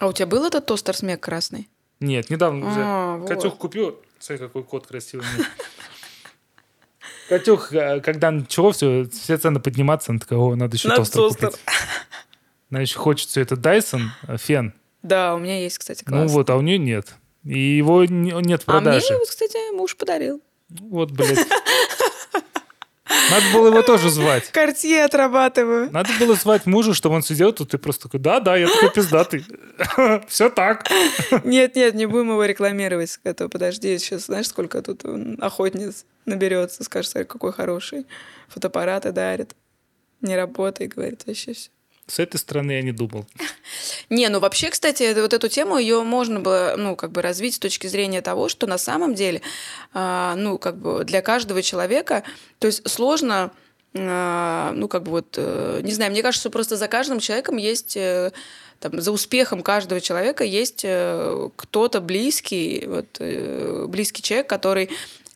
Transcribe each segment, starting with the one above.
А у тебя был этот тостер смек красный? Нет, недавно уже. А, вот. Катюх купил. Смотри, какой кот красивый. Катюх, когда начало все, все цены подниматься, она такая, о, надо еще Надо тостер тостер. купить. Она еще хочет все это Dyson, э, фен. Да, у меня есть, кстати, Ну классный. вот, а у нее нет. И его не- нет в А мне, продаже. вот, кстати, муж подарил. Вот, блядь. Надо было его тоже звать. Картье отрабатываю. Надо было звать мужа, чтобы он сидел тут и просто такой, да, да, я такой пиздатый. Все так. Нет, нет, не будем его рекламировать. Это, подожди, сейчас знаешь, сколько тут охотниц наберется, скажет, какой хороший. Фотоаппараты дарит. Не работает, говорит, вообще все. С этой стороны я не думал. Не, ну вообще, кстати, вот эту тему ее можно было, ну, как бы развить с точки зрения того, что на самом деле, а, ну, как бы для каждого человека, то есть сложно, а, ну, как бы вот, э, не знаю, мне кажется, просто за каждым человеком есть э, там, за успехом каждого человека есть э, кто-то близкий, вот, близкий человек, который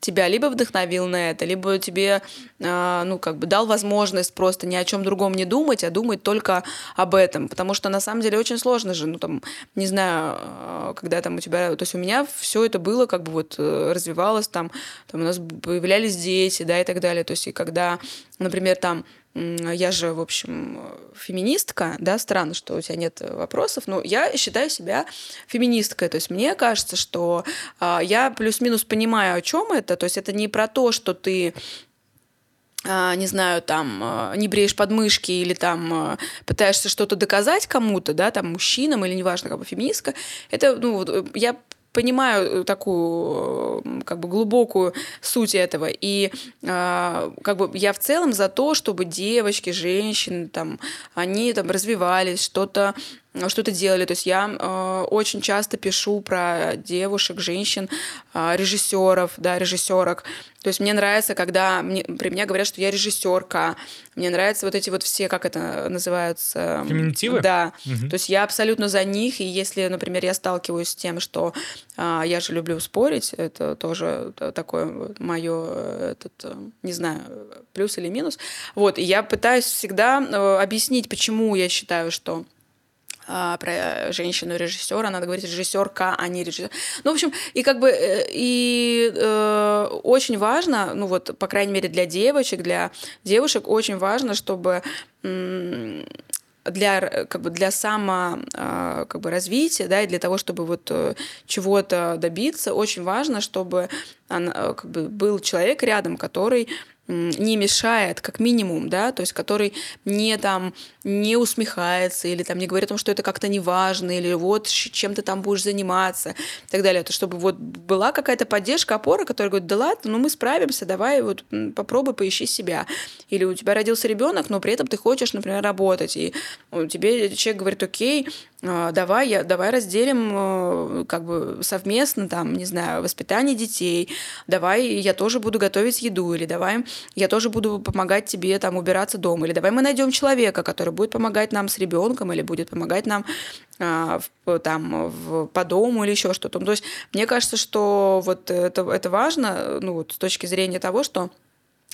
тебя либо вдохновил на это, либо тебе, а, ну, как бы дал возможность просто ни о чем другом не думать, а думать только об этом. Потому что на самом деле очень сложно же, ну, там, не знаю, а, когда там у тебя, то есть у меня все это было, как бы вот э, развивалось, там, там у нас появлялись дети, да, и так далее. То есть и когда, например, там Я же, в общем, феминистка, да, странно, что у тебя нет вопросов, но я считаю себя феминисткой. То есть мне кажется, что а, я плюс-минус понимаю, о чем это. То есть это не про то, что ты а, не знаю, там, а, не бреешь подмышки или там пытаешься что-то доказать кому-то, да, там, мужчинам или неважно, как бы феминистка, это, ну, э, я понимаю такую э, как бы глубокую суть этого. И а, как бы я в целом за то чтобы девочки женщины там они там развивались что-то что-то делали. То есть я э, очень часто пишу про девушек, женщин, э, режиссеров, да, режиссерок. То есть мне нравится, когда мне, при мне говорят, что я режиссерка. Мне нравятся вот эти вот все, как это называются? Феминитивы? Да. Мгм. То есть я абсолютно за них. И если, например, я сталкиваюсь с тем, что а, я же люблю спорить, это тоже такое мое, этот, э, не знаю, плюс или минус. Вот, и я пытаюсь всегда э, объяснить, почему я считаю, что а, про женщину режиссера, надо говорить режиссерка, а не режиссер. Ну, в общем, и как бы э, и э, очень важно, ну вот, по крайней мере, для девочек, для девушек очень важно, чтобы для как бы для само а, как бы развития, да, и для того, чтобы вот э, чего-то добиться, очень важно, чтобы э, как бы был человек рядом, который не мешает, как минимум, да, то есть который не там не усмехается или там не говорит о том, что это как-то не важно или вот чем ты там будешь заниматься и так далее, то чтобы вот была какая-то поддержка, опора, которая говорит, да ладно, ну мы справимся, давай вот попробуй поищи себя. Или у тебя родился ребенок, но при этом ты хочешь, например, работать, и тебе человек говорит, окей, а, давай, я, давай разделим э, как бы совместно, там, не знаю, воспитание детей, давай я тоже буду готовить еду, или давай я тоже буду помогать тебе там убираться дома, или давай мы найдем человека, который будет помогать нам с ребенком, или будет помогать нам а, в- там в, по дому или еще что-то. То есть мне кажется, что вот это, это важно, ну вот с точки зрения того, что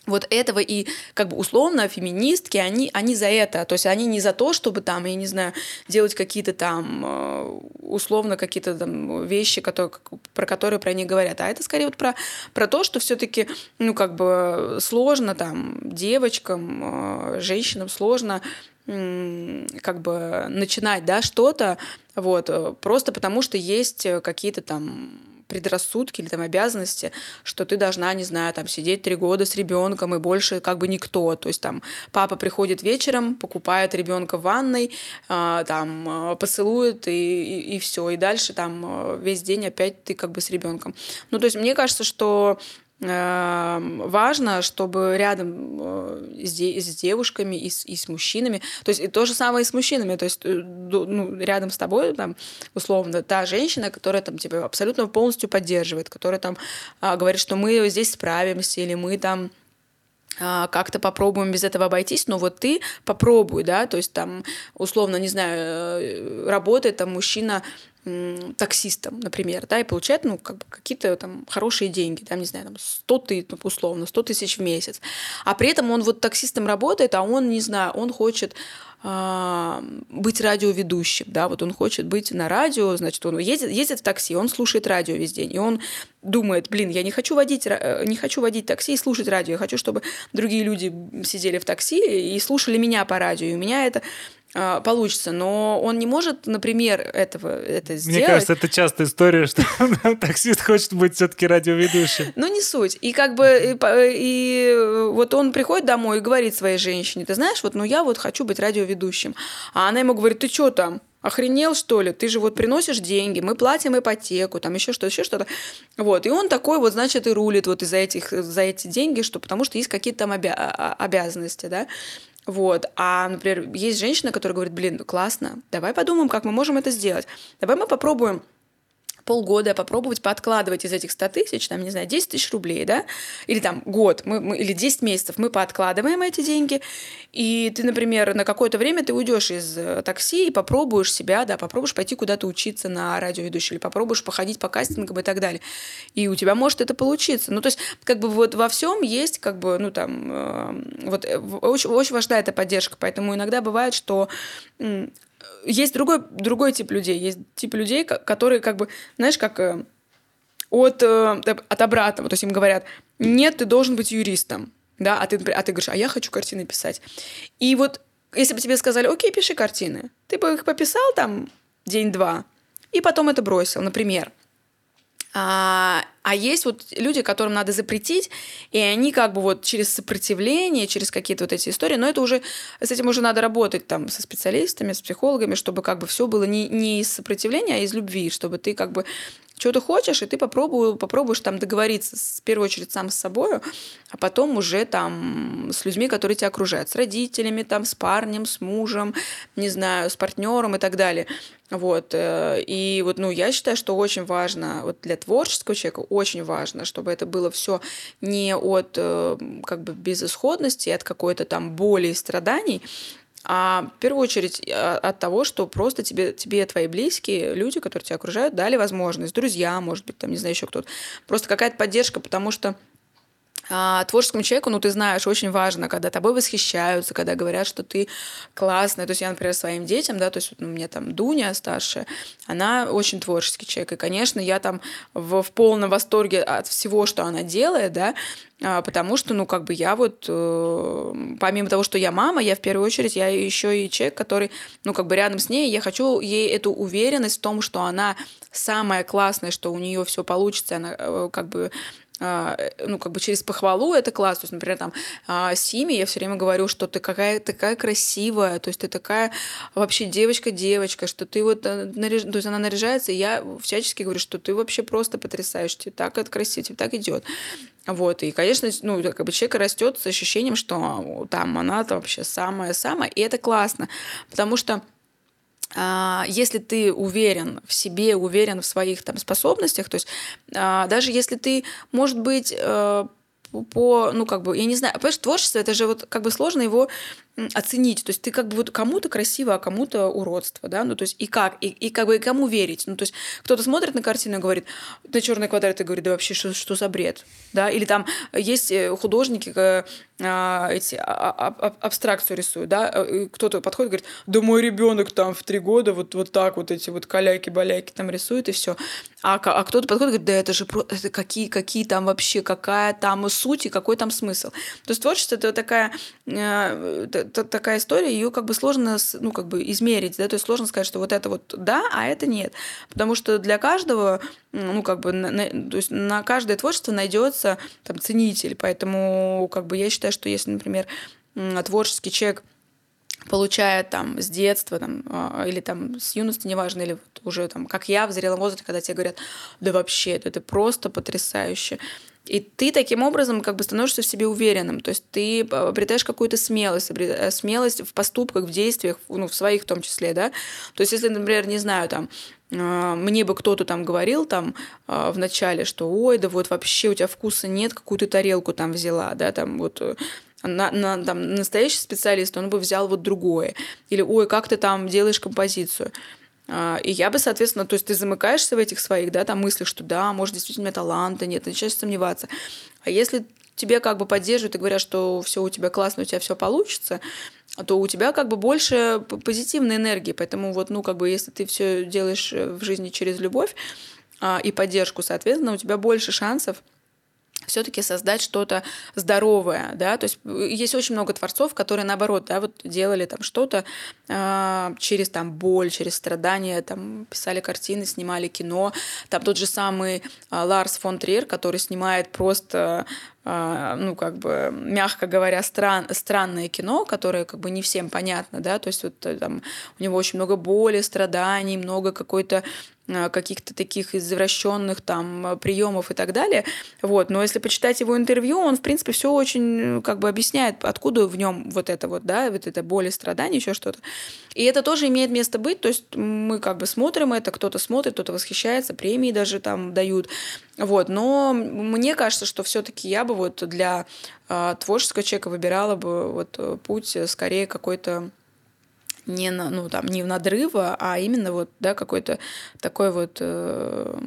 вот этого и как бы условно феминистки, они, они за это, то есть они не за то, чтобы там, я не знаю, делать какие-то там э, условно какие-то там вещи, которые, про которые про них говорят, а это скорее вот про, про то, что все-таки, ну как бы сложно там девочкам, э, женщинам сложно как бы начинать, да, что-то, вот, э, просто потому что есть какие-то там предрассудки или там обязанности, что ты должна, не знаю, там сидеть три года с ребенком и больше как бы никто. То есть там папа приходит вечером, покупает ребенка в ванной, а, там э, поцелует и, и, все. И дальше там э, весь день опять ты как бы с ребенком. Ну, то есть мне кажется, что важно, чтобы рядом э, с, де- с девушками и с, и с мужчинами, то есть и то же самое и с мужчинами, то есть э, ну, рядом с тобой там условно та женщина, которая там тебя абсолютно полностью поддерживает, которая там а, говорит, что мы здесь справимся или мы там а, как-то попробуем без этого обойтись, но вот ты попробуй, да, то есть там, условно, не знаю, э, работает там мужчина таксистом, например, да, и получает, ну, как бы какие-то там хорошие деньги, там, не знаю, там 100 тысяч, условно, 100 тысяч в месяц, а при этом он вот таксистом работает, а он, не знаю, он хочет а, быть радиоведущим, да, вот он хочет быть на радио, значит, он ездит, ездит в такси, он слушает радио весь день, и он думает, блин, я не хочу водить, э, не хочу водить такси и слушать радио, я хочу, чтобы другие люди сидели в такси и слушали меня по радио, и у меня это получится, но он не может, например, этого это сделать. Мне кажется, это частая история, что таксист хочет быть все-таки радиоведущим. Ну не суть. И как бы и, и вот он приходит домой и говорит своей женщине, ты знаешь, вот, ну я вот хочу быть радиоведущим, а она ему говорит, ты что там? Охренел, что ли? Ты же вот приносишь деньги, мы платим ипотеку, там еще что-то, еще что-то. Вот. И он такой вот, значит, и рулит вот из-за этих, за эти деньги, что потому что есть какие-то там обя- а, обязанности, да. Вот. А, например, есть женщина, которая говорит, блин, классно, давай подумаем, как мы можем это сделать. Давай мы попробуем полгода попробовать пооткладывать из этих 100 тысяч, там, не знаю, 10 тысяч рублей, да, или там год, мы, мы, или 10 месяцев мы пооткладываем эти деньги, и ты, например, на какое-то время ты уйдешь из э, такси и попробуешь себя, да, попробуешь пойти куда-то учиться на радиоведущий, или попробуешь походить по кастингам и так далее. И у тебя может это получиться. Ну, то есть, как бы вот во всем есть, как бы, ну, там, э, вот э, очень, очень важна эта поддержка, поэтому иногда бывает, что есть другой, другой тип людей. Есть тип людей, которые как бы, знаешь, как э, от, э, от обратного. То есть им говорят, нет, ты должен быть юристом. Да, а ты, а ты говоришь, а я хочу картины писать. И вот если бы тебе сказали, окей, пиши картины, ты бы их пописал там день-два, и потом это бросил, например. А, а есть вот люди, которым надо запретить, и они как бы вот через сопротивление, через какие-то вот эти истории, но это уже, с этим уже надо работать там со специалистами, с психологами, чтобы как бы все было не, не из сопротивления, а из любви, чтобы ты как бы что ты хочешь, и ты попробуй, попробуешь там договориться в первую очередь сам с собой, а потом уже там с людьми, которые тебя окружают, с родителями, там, с парнем, с мужем, не знаю, с партнером и так далее. Вот. Э, и вот, ну, я считаю, что очень важно, вот для творческого человека очень важно, чтобы это было все не от э, как бы безысходности, от какой-то там боли и страданий, а в первую очередь а, от того, что просто тебе, тебе твои близкие, люди, которые тебя окружают, дали возможность, друзья, может быть, там, не знаю, еще кто-то. Просто какая-то поддержка, потому что а, творческому человеку, ну, ты знаешь, очень важно, когда тобой восхищаются, когда говорят, что ты классная. То есть я, например, своим детям, да, то есть ну, меня там Дуня старшая, она очень творческий человек. И, конечно, я там в, в полном восторге от всего, что она делает, да, а, потому что, ну, как бы я вот, э, помимо того, что я мама, я в первую очередь, я еще и человек, который, ну, как бы рядом с ней, я хочу ей эту уверенность в том, что она самая классная, что у нее все получится, она э, как бы ну, как бы через похвалу это класс. То есть, например, там, а, Симе я все время говорю, что ты какая такая красивая, то есть ты такая вообще девочка-девочка, что ты вот, э, наряж... то есть она наряжается, и я всячески говорю, что ты вообще просто потрясаешь, тебе так это красиво, тебе так идет. Вот, и, конечно, ну, как бы человек растет с ощущением, что там она-то вообще самая-самая, и это классно, потому что а, если ты уверен в себе, уверен в своих там способностях, то есть а, даже если ты, может быть, э, по, ну, как бы, я не знаю, понимаешь, творчество, это же вот как бы сложно его оценить. То есть ты как бы вот кому-то красиво, а кому-то уродство, да, ну то есть и как, и, и как бы и кому верить. Ну то есть кто-то смотрит на картину и говорит, на черный квадрат и говорит, да вообще что, что за бред, да, или там есть э, художники, а, эти а, а, абстракцию рисуют, да, э, кто-то подходит и говорит, да мой ребенок там в три года вот, вот так вот эти вот каляки-баляки там рисует и все. А, а кто-то подходит и говорит, да это же про, это какие, какие там вообще, какая там суть и какой там смысл. То есть творчество это такая э, такая история, ее как бы сложно ну, как бы измерить, да, то есть сложно сказать, что вот это вот да, а это нет. Потому что для каждого, ну, как бы, на, то есть на каждое творчество найдется там ценитель. Поэтому, как бы, я считаю, что если, например, творческий человек получает там с детства там, а, или там с юности, неважно, или вот уже там, как я в зрелом возрасте, когда тебе говорят, да вообще, это, это просто потрясающе. И ты таким образом как бы становишься в себе уверенным. То есть ты обретаешь какую-то смелость, э, смелость в поступках, в действиях, ну, в своих в том числе, да. То есть если, например, не знаю, там, а, мне бы кто-то там говорил там в начале, что ой, да вот вообще у тебя вкуса нет, какую ты тарелку там взяла, да, там вот э, на, на, там, настоящий специалист, он бы взял вот другое. Или, ой, как ты там делаешь композицию. А, и я бы, соответственно, то есть ты замыкаешься в этих своих, да, там мыслях, что да, может, действительно у меня таланта нет, начинаешь сомневаться. А если тебе как бы поддерживают и говорят, что все у тебя классно, у тебя все получится, то у тебя как бы больше позитивной энергии. Поэтому вот, ну, как бы, если ты все делаешь э, в жизни через любовь а, и поддержку, соответственно, у тебя больше шансов все-таки создать что-то здоровое, да, то есть э, есть очень много творцов, которые наоборот, да, вот делали там что-то э, через там боль, через страдания, там писали картины, снимали кино, там тот же самый э, Ларс фон Триер, который снимает просто э, ну, как бы, мягко говоря, стран, странное кино, которое как бы не всем понятно, да, то есть вот э, там у него очень много боли, страданий, много какой-то каких-то таких извращенных там э, приемов и так далее. Вот. Но если почитать его интервью, он, в принципе, все очень э, как бы объясняет, откуда в нем вот это вот, да, вот это боль и страдания, еще что-то. И это тоже имеет место быть, то есть мы как бы смотрим это, кто-то смотрит, кто-то восхищается, премии даже там дают. Вот. Но мне кажется, что все-таки я бы вот для э, творческого человека выбирала бы вот путь скорее какой-то не, на, ну, там, не в надрыва, а именно вот, да, какой-то такой вот э,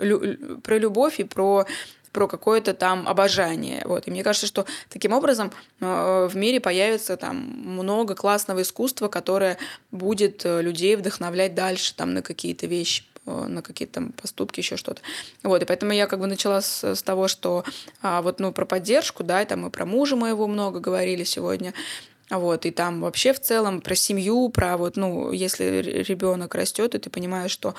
лю, про любовь и про про какое-то там обожание. Вот. И мне кажется, что таким образом э, в мире появится там много классного искусства, которое будет э, людей вдохновлять дальше там, на какие-то вещи э, на какие-то там поступки, еще что-то. Вот, и поэтому я как бы начала с, с того, что а, вот, ну, про поддержку, да, и там мы про мужа моего много говорили сегодня, вот, и там вообще в целом про семью, про вот, ну, если ребенок растет, и ты понимаешь, что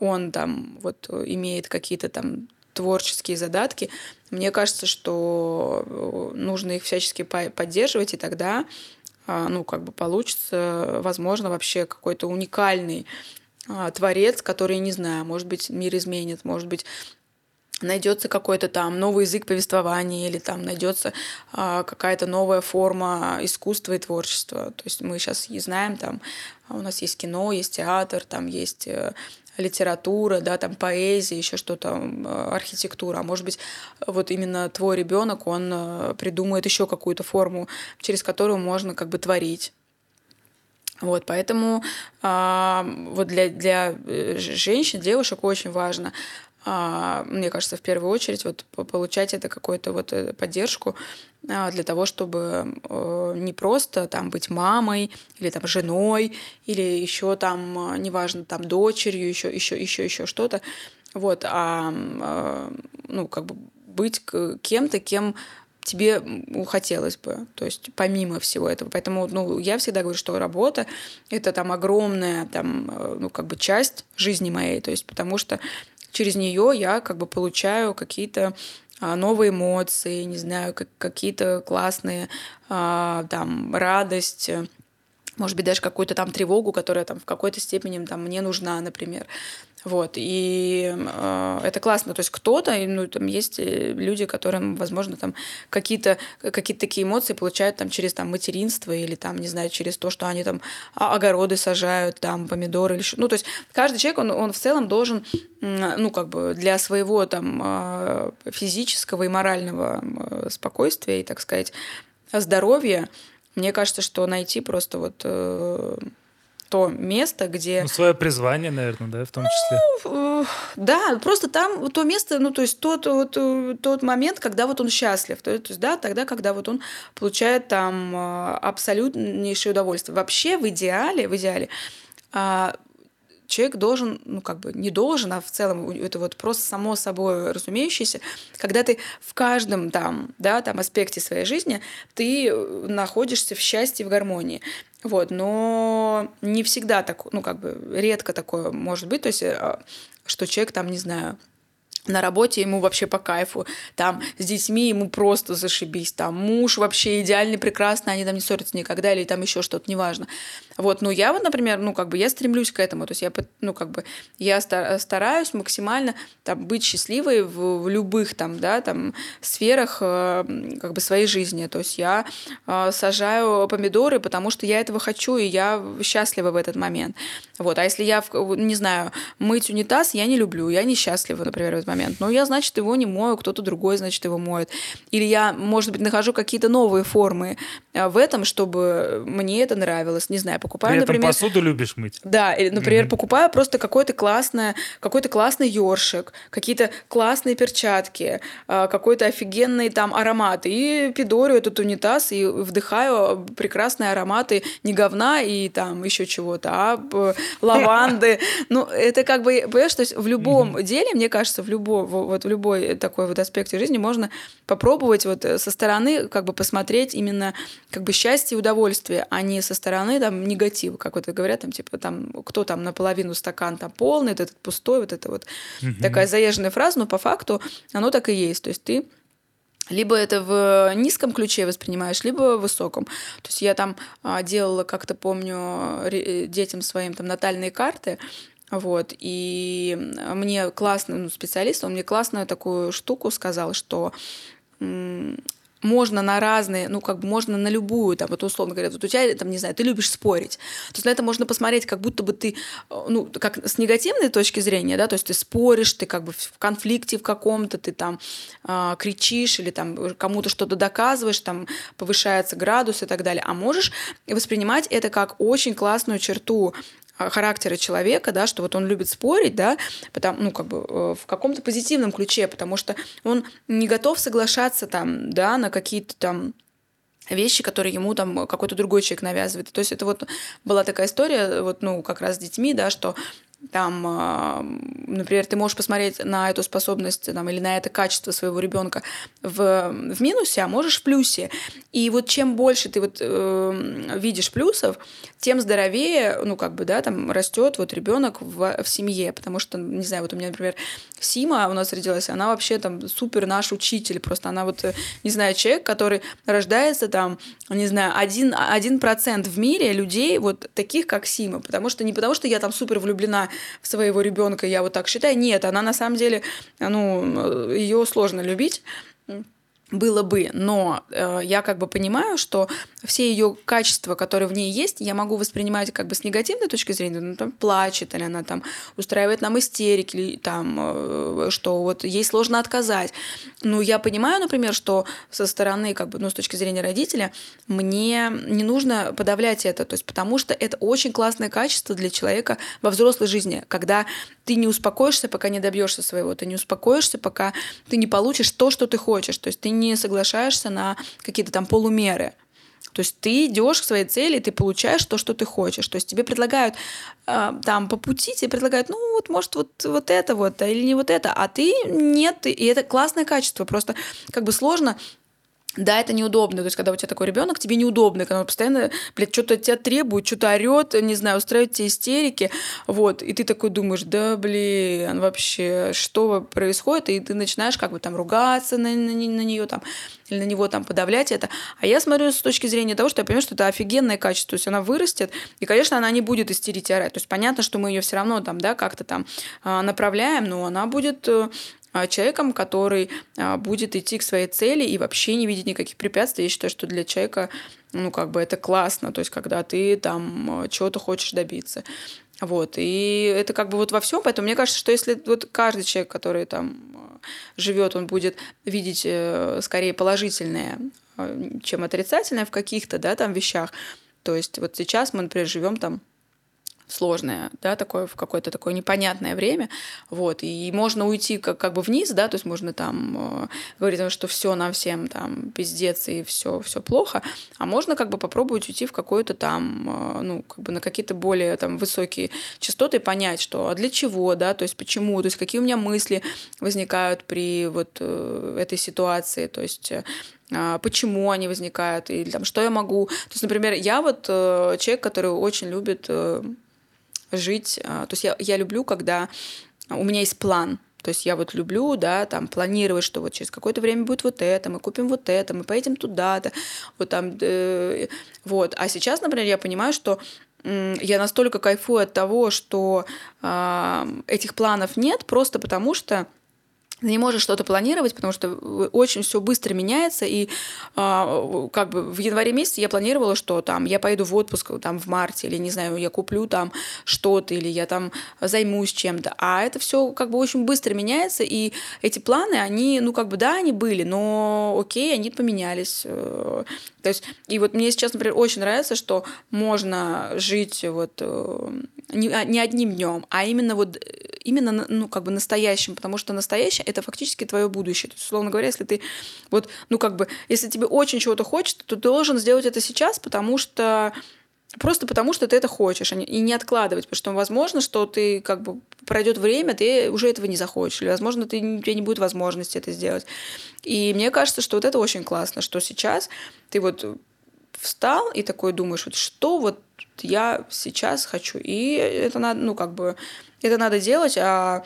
он там вот имеет какие-то там творческие задатки, мне кажется, что э, нужно их всячески поддерживать, и тогда, а, ну, как бы получится, возможно, вообще какой-то уникальный а, творец, который, не знаю, может быть, мир изменит, может быть, найдется какой-то там новый язык повествования или там найдется а, какая-то новая форма искусства и творчества. То есть мы сейчас и знаем, там у нас есть кино, есть театр, там есть э, литература, да, там поэзия, еще что-то, архитектура. А может быть, вот именно твой ребенок, он э, придумает еще какую-то форму, через которую можно как бы творить. Вот, поэтому а, вот для, для э, женщин, девушек очень важно а, мне кажется, в первую очередь вот получать это какую-то вот э, поддержку а, для того, чтобы э, не просто там быть мамой или там женой или еще там, а, неважно, там дочерью, еще, еще, еще, еще что-то, вот, а ну, как бы быть кем-то, кем тебе хотелось бы, то есть помимо всего этого. Поэтому ну, я всегда говорю, что работа — это там огромная там, э, ну, как бы часть жизни моей, то есть потому что через нее я как бы получаю какие-то а, новые эмоции, не знаю, как, какие-то классные а, там радость, может быть, даже какую-то там тревогу, которая там в какой-то степени там мне нужна, например. Вот, и э, это классно. То есть кто-то, ну, там есть э, люди, которым, возможно, там какие-то какие такие эмоции получают там через там материнство или там, не знаю, через то, что они там огороды сажают, там помидоры или что. Ну, то есть каждый человек, он, он в целом должен, ну, как бы для своего там э, физического и морального э, спокойствия и, так сказать, здоровья, мне кажется, что найти просто вот то место, где... Ну, свое призвание, наверное, да, в том числе. Ну, э, да, просто там то место, ну, то есть тот, вот, э, тот момент, когда вот он счастлив. То есть, да, тогда, когда вот он получает там э, абсолютнейшее удовольствие. Вообще, в идеале, в идеале, а, человек должен, ну как бы не должен, а в целом это вот просто само собой разумеющееся, когда ты в каждом там, да, там аспекте своей жизни ты находишься в счастье, в гармонии. Вот, но не всегда так, ну, как бы редко такое может быть, то есть, э, что человек там, не знаю, на работе ему вообще по кайфу, там с детьми ему просто зашибись, там муж вообще идеальный, прекрасный, они там не ссорятся никогда, или там еще что-то, неважно. Вот, ну я вот, например, ну как бы я стремлюсь к этому, то есть я, ну как бы я стараюсь максимально там быть счастливой в, в любых там, да, там сферах э, как бы своей жизни, то есть я э, сажаю помидоры, потому что я этого хочу, и я счастлива в этот момент. Вот, а если я, не знаю, мыть унитаз, я не люблю, я несчастлива, например, в этот момент. Но я, значит, его не мою, кто-то другой, значит, его моет. Или я, может быть, нахожу какие-то новые формы э, в этом, чтобы мне это нравилось. Не знаю, покупаю, При этом например... посуду любишь мыть. Да, или, например, Мгм. покупаю просто какой-то классное, какой-то классный ёршик, какие-то классные перчатки, а, какой-то офигенный там аромат. И пидорю этот унитаз и вдыхаю прекрасные ароматы не говна и там еще чего-то, а лаванды. Ну, это как бы, понимаешь, то есть в любом деле, мне кажется, в любом, вот в любой такой вот аспекте жизни можно попробовать вот э, со стороны как бы посмотреть именно как бы счастье и удовольствие, а не со стороны там негатива, как вот говорят, там типа там кто там наполовину стакан там полный, вот этот пустой, вот это вот такая заезженная фраза, но по факту оно так и есть, то есть ты либо это в низком ключе воспринимаешь, либо в высоком. То есть я там а, делала, как-то помню, детям своим там натальные карты, вот, и мне классный ну, специалист, он мне классную такую штуку сказал, что можно на разные, ну, как бы можно на любую, там, вот условно говоря, вот у тебя, там, не знаю, ты любишь спорить. То есть на это можно посмотреть, как будто бы ты, э, ну, как с негативной точки зрения, да, то есть ты споришь, ты как бы в конфликте в каком-то, ты там а, кричишь или там кому-то что-то доказываешь, там повышается градус и так далее. А можешь воспринимать это как очень классную черту характера человека, да, что вот он любит спорить, да, потому, ну, как бы э, в каком-то позитивном ключе, потому что он не готов соглашаться там, да, на какие-то там вещи, которые ему там какой-то другой человек навязывает. То есть это вот была такая история, вот, ну, как раз с детьми, да, что там, а, например, ты можешь посмотреть на эту способность там, или на это качество своего ребенка в, в минусе, а можешь в плюсе. И вот чем больше ты вот э, видишь плюсов, тем здоровее, ну как бы, да, там растет вот ребенок в, в семье, потому что, не знаю, вот у меня, например, Сима у нас родилась, она вообще там супер наш учитель, просто она вот, э, не знаю, человек, который рождается там, не знаю, один, один процент в мире людей вот таких, как Сима, потому что не потому, что я там супер влюблена в своего ребенка, я вот так считаю, нет, она на самом деле, ну, ее сложно любить, было бы, но э, я как бы понимаю, что все ее качества, которые в ней есть, я могу воспринимать как бы с негативной точки зрения, ну там плачет, или она там устраивает нам истерики, или там, э, что вот ей сложно отказать. Ну, я понимаю, например, что со стороны, как бы, ну, с точки зрения родителя, мне не нужно подавлять это, то есть потому что это очень классное качество для человека во взрослой жизни, когда ты не успокоишься, пока не добьешься своего, ты не успокоишься, пока ты не получишь то, что ты хочешь, то есть ты не соглашаешься на какие-то там полумеры. То есть ты идешь к своей цели, ты получаешь то, что ты хочешь. То есть тебе предлагают э, там по пути, тебе предлагают, ну вот может вот, вот это вот, а или не вот это, а ты нет, и это классное качество. Просто как бы сложно да, это неудобно. То есть, когда у тебя такой ребенок, тебе неудобно, когда он постоянно, блядь, что-то от тебя требует, что-то орет, не знаю, устраивает тебе истерики. Вот. И ты такой думаешь, да, блин, вообще, что происходит? И ты начинаешь как бы там ругаться на, на, на нее там, или на него там подавлять это. А я смотрю с точки зрения того, что я понимаю, что это офигенное качество. То есть она вырастет, и, конечно, она не будет истерить и орать. То есть понятно, что мы ее все равно там, да, как-то там а, направляем, но она будет э, человеком, который а, будет идти к своей цели и вообще не видеть никаких препятствий. Я считаю, что для человека, ну, как бы это классно, то есть когда ты там а, чего-то хочешь добиться. Вот, и это как бы вот во всем, поэтому мне кажется, что если вот каждый человек, который там а, живет, он будет видеть э, скорее положительное, чем отрицательное в каких-то, да, там вещах, то есть вот сейчас мы, например, живем там сложное, да, такое в какое-то такое непонятное время, вот, и можно уйти как, как бы вниз, да, то есть можно там э, говорить, что все нам всем там пиздец и все все плохо, а можно как бы попробовать уйти в какое-то там, э, ну, как бы на какие-то более там высокие частоты и понять, что а для чего, да, то есть почему, то есть какие у меня мысли возникают при вот э, этой ситуации, то есть э, почему они возникают, или там, что я могу. То есть, например, я вот э, человек, который очень любит э, жить. То есть я, я люблю, когда у меня есть план. То есть я вот люблю, да, там, планировать, что вот через какое-то время будет вот это, мы купим вот это, мы поедем туда-то, вот там, э, вот. А сейчас, например, я понимаю, что я настолько кайфую от того, что э, этих планов нет, просто потому что ты не можешь что-то планировать, потому что очень все быстро меняется, и э, как бы в январе месяце я планировала, что там я поеду в отпуск там в марте, или не знаю, я куплю там что-то, или я там займусь чем-то, а это все как бы очень быстро меняется, и эти планы, они, ну как бы да, они были, но окей, они поменялись, э, то есть и вот мне сейчас, например, очень нравится, что можно жить вот э, не, а, не одним днем, а именно вот именно ну как бы настоящим, потому что настоящее это фактически твое будущее. То есть, условно говоря, если ты вот, ну как бы, если тебе очень чего-то хочется, то ты должен сделать это сейчас, потому что просто потому, что ты это хочешь, а и не откладывать, потому что возможно, что ты как бы пройдет время, ты уже этого не захочешь, или возможно, ты, у тебя не будет возможности это сделать. И мне кажется, что вот это очень классно, что сейчас ты вот встал и такой думаешь, вот что вот я сейчас хочу, и это надо, ну как бы это надо делать, а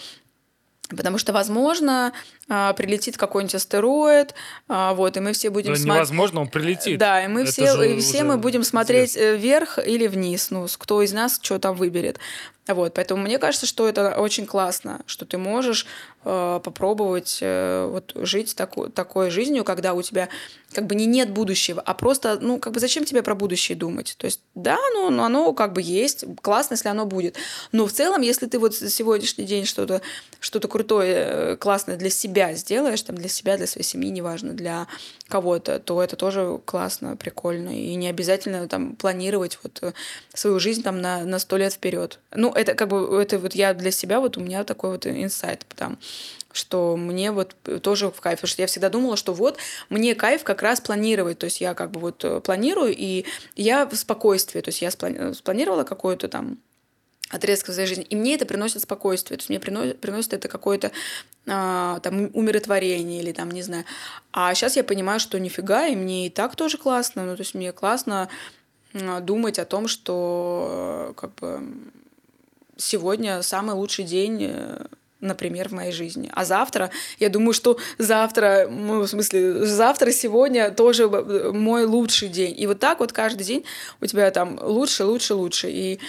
Потому что, возможно, а, прилетит какой-нибудь астероид, а, вот, и мы все будем смотреть... Невозможно, он прилетит. Да, и мы все, и все мы будем смотреть известно. вверх или вниз, ну, кто из нас что там выберет. Вот, поэтому мне кажется, что это очень классно, что ты можешь э, попробовать э, вот жить таку, такой жизнью, когда у тебя как бы не нет будущего, а просто, ну, как бы зачем тебе про будущее думать? То есть, да, ну, ну оно как бы есть, классно, если оно будет. Но в целом, если ты вот сегодняшний день что-то что крутое, э, классное для себя сделаешь, там, для себя, для своей семьи, неважно, для кого-то, то это тоже классно, прикольно. И не обязательно там планировать вот э, свою жизнь там на сто лет вперед. Ну, это как бы, это вот я для себя, вот у меня такой вот инсайт, потому что мне вот тоже в кайф, потому что я всегда думала, что вот мне кайф как раз планировать, то есть я как бы вот э, планирую, и я в спокойствии, то есть я спланировала какое-то там отрезок в своей жизни. И мне это приносит спокойствие. То есть мне приносит, приносит это какое-то а, там умиротворение или там, не знаю. А сейчас я понимаю, что нифига, и мне и так тоже классно. Ну, то есть мне классно а, думать о том, что как бы сегодня самый лучший день э, например, в моей жизни. А завтра, я думаю, что завтра, ну, в смысле, завтра, сегодня тоже мой лучший день. И вот так вот каждый день у тебя там лучше, лучше, лучше. И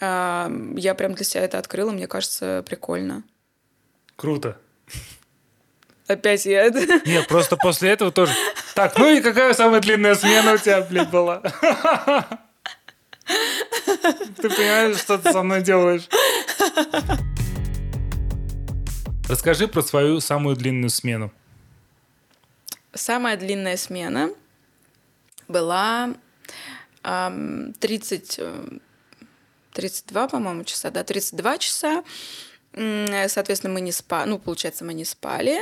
я прям для себя это открыла, мне кажется, прикольно. Круто. Опять я это... Нет, просто после этого тоже. Так, ну и какая самая длинная смена у тебя, блин, была? Ты понимаешь, что ты со мной делаешь? Расскажи про свою самую длинную смену. Самая длинная смена была 30 32, по-моему, часа, да, 32 часа. Соответственно, мы не спали, ну, получается, мы не спали.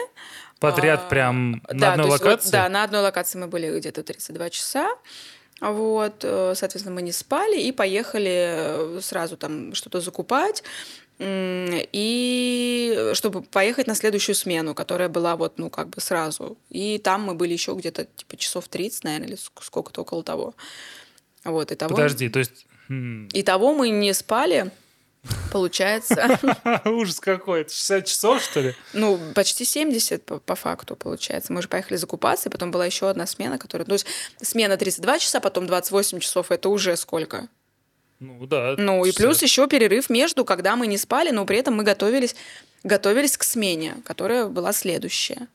Подряд а, прям на да, одной локации? Вот, да, на одной локации мы были где-то 32 часа. Вот, э, соответственно, мы не спали и поехали э, сразу там что-то закупать и чтобы поехать на следующую смену, которая была вот, ну, как бы сразу. И там мы были еще где-то, типа, часов 30, наверное, или сколько-то около того. Вот, и того... Подожди, то есть и того мы не спали, получается. Ужас какой, 60 часов, что ли? Ну, почти 70 по, по факту, получается. Мы же поехали закупаться, и потом была еще одна смена, которая... То есть смена 32 часа, потом 28 часов, это уже сколько? Ну, да. Ну, и плюс еще перерыв между, когда мы не спали, но при этом мы готовились, готовились к смене, которая была следующая.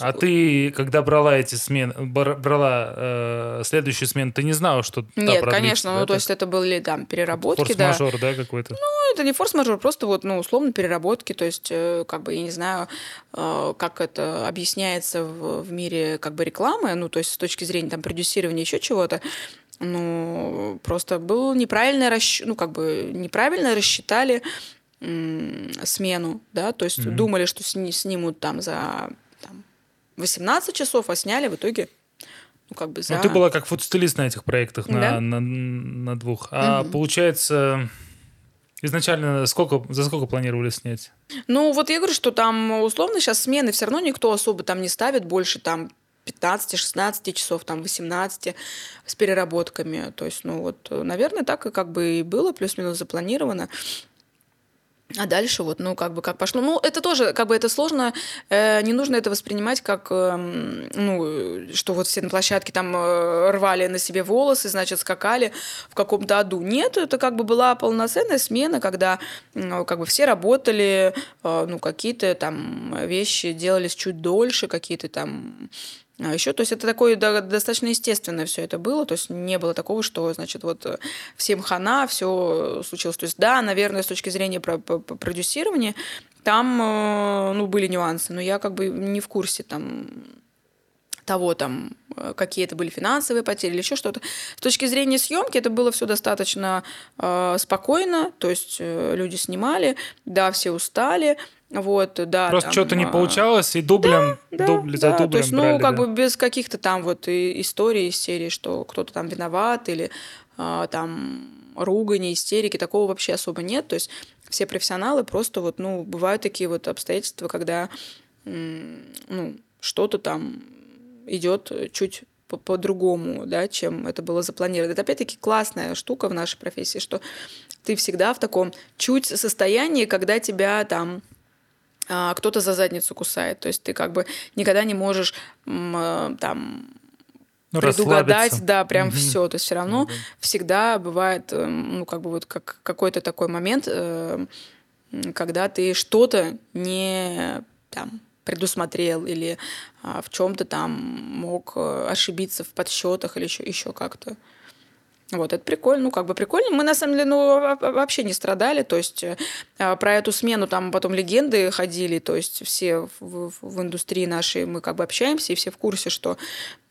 А ты, когда брала эти смены, брала э, следующую смену, ты не знала, что Нет, конечно, да, ну то есть это были там переработки, да. Форс-мажор, да, какой-то? Ну, это не форс-мажор, просто вот, ну, условно переработки, то есть, э, как бы, я не знаю, э, как это объясняется в, в мире, как бы, рекламы, ну, то есть с точки зрения там продюсирования еще чего-то, ну, просто был неправильно расч... ну, как бы, неправильно рассчитали смену, да, то есть mm-hmm. думали, что сни- снимут там за 18 часов, а сняли в итоге ну, как бы за... Ну, ты была как фотостилист на этих проектах, на, да? на, на двух. А угу. получается, изначально сколько, за сколько планировали снять? Ну, вот я говорю, что там условно сейчас смены все равно никто особо там не ставит больше там 15-16 часов, там 18 с переработками. То есть, ну вот, наверное, так и как бы и было плюс-минус запланировано. А дальше вот, ну, как бы, как пошло. Ну, это тоже, как бы, это сложно, э, не нужно это воспринимать как, э, ну, что вот все на площадке там э, рвали на себе волосы, значит, скакали в каком-то аду. Нет, это как бы была полноценная смена, когда, э, как бы, все работали, э, ну, какие-то там вещи делались чуть дольше, какие-то там а еще, то есть это такое да, достаточно естественное все это было, то есть не было такого, что, значит, вот э, всем хана, все случилось. То есть да, наверное, с точки зрения про продюсирования, там, э, ну, были нюансы, но я как бы не в курсе там того, там, э, какие это были финансовые потери или еще что-то. С точки зрения съемки это было все достаточно э, спокойно, то есть э, люди снимали, да, все устали, вот, да. Просто что-то не а, получалось, и дублем, да, дубль да, за дублем То есть, брали, ну, как да. бы без каких-то там вот историй из серии, что кто-то там виноват или а, там ругани, истерики, такого вообще особо нет. То есть все профессионалы просто вот, ну, бывают такие вот обстоятельства, когда, ну, что-то там идет чуть по-другому, да, чем это было запланировано. Это опять-таки классная штука в нашей профессии, что ты всегда в таком чуть состоянии, когда тебя там а, кто-то за задницу кусает. То есть ты как бы никогда не можешь э, там ну, предугадать, да, прям угу. все. То есть все равно угу. всегда бывает, э, ну, как бы вот как какой-то такой момент, э, когда ты что-то не там предусмотрел или а, в чем-то там мог ошибиться в подсчетах или еще, еще как-то. Вот, это прикольно, ну, как бы прикольно. Мы, на самом деле, ну, вообще не страдали, то есть э, про эту смену там потом легенды ходили, то есть все в, в индустрии нашей мы как бы общаемся, и все в курсе, что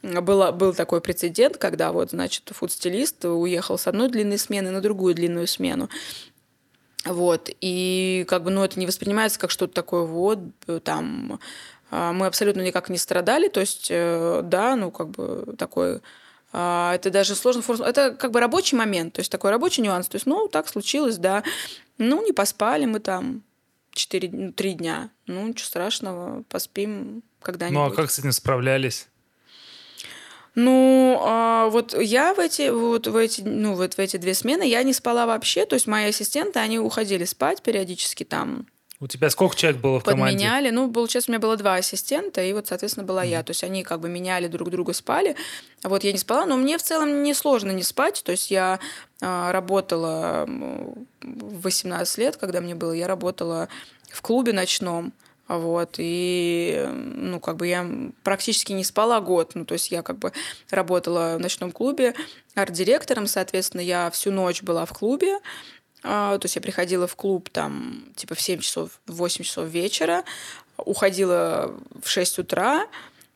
было, был такой прецедент, когда вот, значит, фуд-стилист уехал с одной длинной смены на другую длинную смену. Вот, и как бы, ну, это не воспринимается как что-то такое, вот, там, а, мы абсолютно никак не страдали, то есть, э, да, ну, как бы такой а, это даже сложно форс... Это как бы рабочий момент, то есть такой рабочий нюанс. То есть, ну, так случилось, да. Ну, не поспали мы там 4, 3 ну, дня. Ну, ничего страшного, поспим когда-нибудь. Ну, а как с этим справлялись? Ну, а вот я в эти, вот в эти, ну, вот в эти две смены я не спала вообще. То есть мои ассистенты, они уходили спать периодически там у тебя сколько человек было в команде? Подменяли. Ну, получается, у меня было два ассистента, и вот, соответственно, была mm. я. То есть они как бы меняли друг друга, спали. А вот я не спала, но мне в целом не сложно не спать. То есть я а, работала в 18 лет, когда мне было, я работала в клубе ночном. Вот, и, ну, как бы я практически не спала год. Ну, то есть я как бы работала в ночном клубе арт-директором, соответственно, я всю ночь была в клубе, а, то есть я приходила в клуб там типа в 7 часов, в 8 часов вечера, уходила в 6 утра,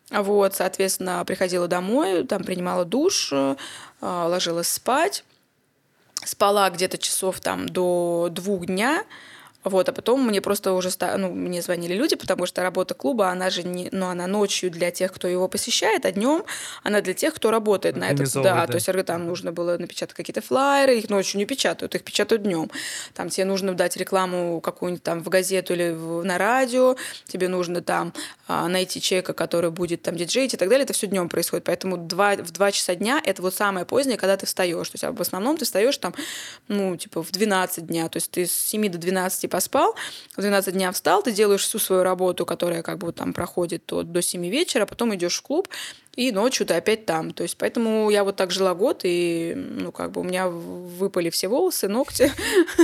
вот, соответственно, приходила домой, там принимала душ, а, ложилась спать, спала где-то часов там до двух дня, вот, а потом мне просто уже, ну, мне звонили люди, потому что работа клуба, она же не, ну, она ночью для тех, кто его посещает, а днем она для тех, кто работает на этом. Да, да, то есть там нужно было напечатать какие-то флайеры, их ночью не печатают, их печатают днем. Там тебе нужно дать рекламу какую-нибудь там в газету или в, на радио, тебе нужно там а, найти человека, который будет там диджеить и так далее. Это все днем происходит. Поэтому два, в 2 часа дня это вот самое позднее, когда ты встаешь. То есть а в основном ты встаешь там, ну, типа в 12 дня. То есть ты с 7 до 12 поспал, в 12 дня встал, ты делаешь всю свою работу, которая как бы там проходит от, до 7 вечера, потом идешь в клуб, и ночью ты опять там. То есть поэтому я вот так жила год, и ну как бы у меня выпали все волосы, ногти.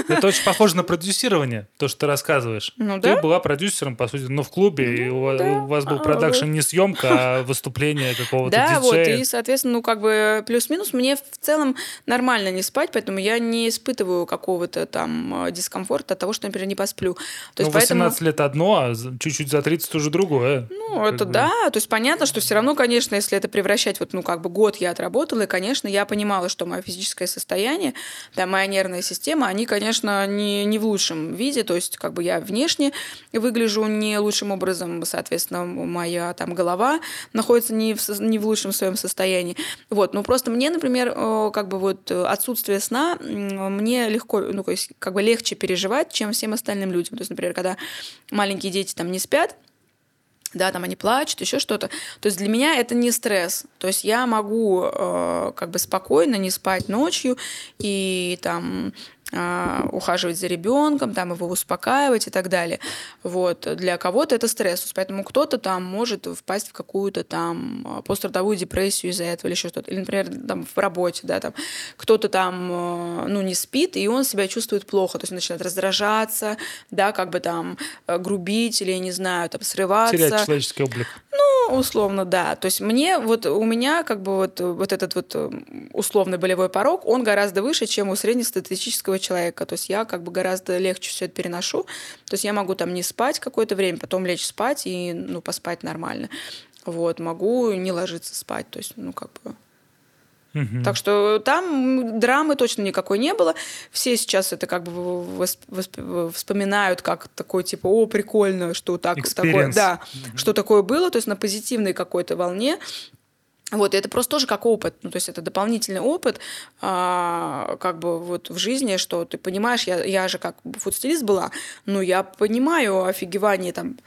Это очень похоже на продюсирование, то, что ты рассказываешь. Ну, ты да? была продюсером, по сути, но в клубе, ну, и у, да. у вас был а, продакшн не съемка, а выступление какого-то Да, диджея. вот, и, соответственно, ну как бы плюс-минус мне в целом нормально не спать, поэтому я не испытываю какого-то там э, дискомфорта от того, что, например, не посплю. То есть, ну, 18 поэтому... лет одно, а чуть-чуть за 30 уже другое. Ну, это бы. да, то есть понятно, что все равно, конечно, если это превращать, вот, ну, как бы год я отработала, и, конечно, я понимала, что мое физическое состояние, да, моя нервная система, они, конечно, не, не в лучшем виде, то есть, как бы я внешне выгляжу не лучшим образом, соответственно, моя там голова находится не в, не в лучшем своем состоянии. Вот, ну, просто мне, например, как бы вот отсутствие сна мне легко, ну, то есть, как бы легче переживать, чем всем остальным людям. То есть, например, когда маленькие дети там не спят, да, там они плачут, еще что-то. То есть для меня это не стресс. То есть я могу э, как бы спокойно не спать ночью и там ухаживать за ребенком, там его успокаивать и так далее. Вот. Для кого-то это стресс, поэтому кто-то там может впасть в какую-то там а, пострадовую депрессию из-за этого или еще что-то. Или, например, там в работе, да, там кто-то там, а, ну, не спит, и он себя чувствует плохо, то есть начинает раздражаться, да, как бы там грубить или, не знаю, там срываться. Терять человеческий облик. Условно, да. То есть мне, вот у меня как бы вот, вот этот вот условный болевой порог, он гораздо выше, чем у среднестатистического человека. То есть я как бы гораздо легче все это переношу. То есть я могу там не спать какое-то время, потом лечь спать и, ну, поспать нормально. Вот, могу не ложиться спать. То есть, ну, как бы... Угу. Так что там драмы точно никакой не было. Все сейчас это как бы вспоминают как такой типа, о, прикольно, что так, такое, да, угу. что такое было, то есть на позитивной какой-то волне. Вот, и это просто тоже как опыт, ну, то есть это дополнительный опыт, а, как бы вот в жизни, что ты понимаешь, я, я же как фудстилист была, ну, я понимаю офигевание там,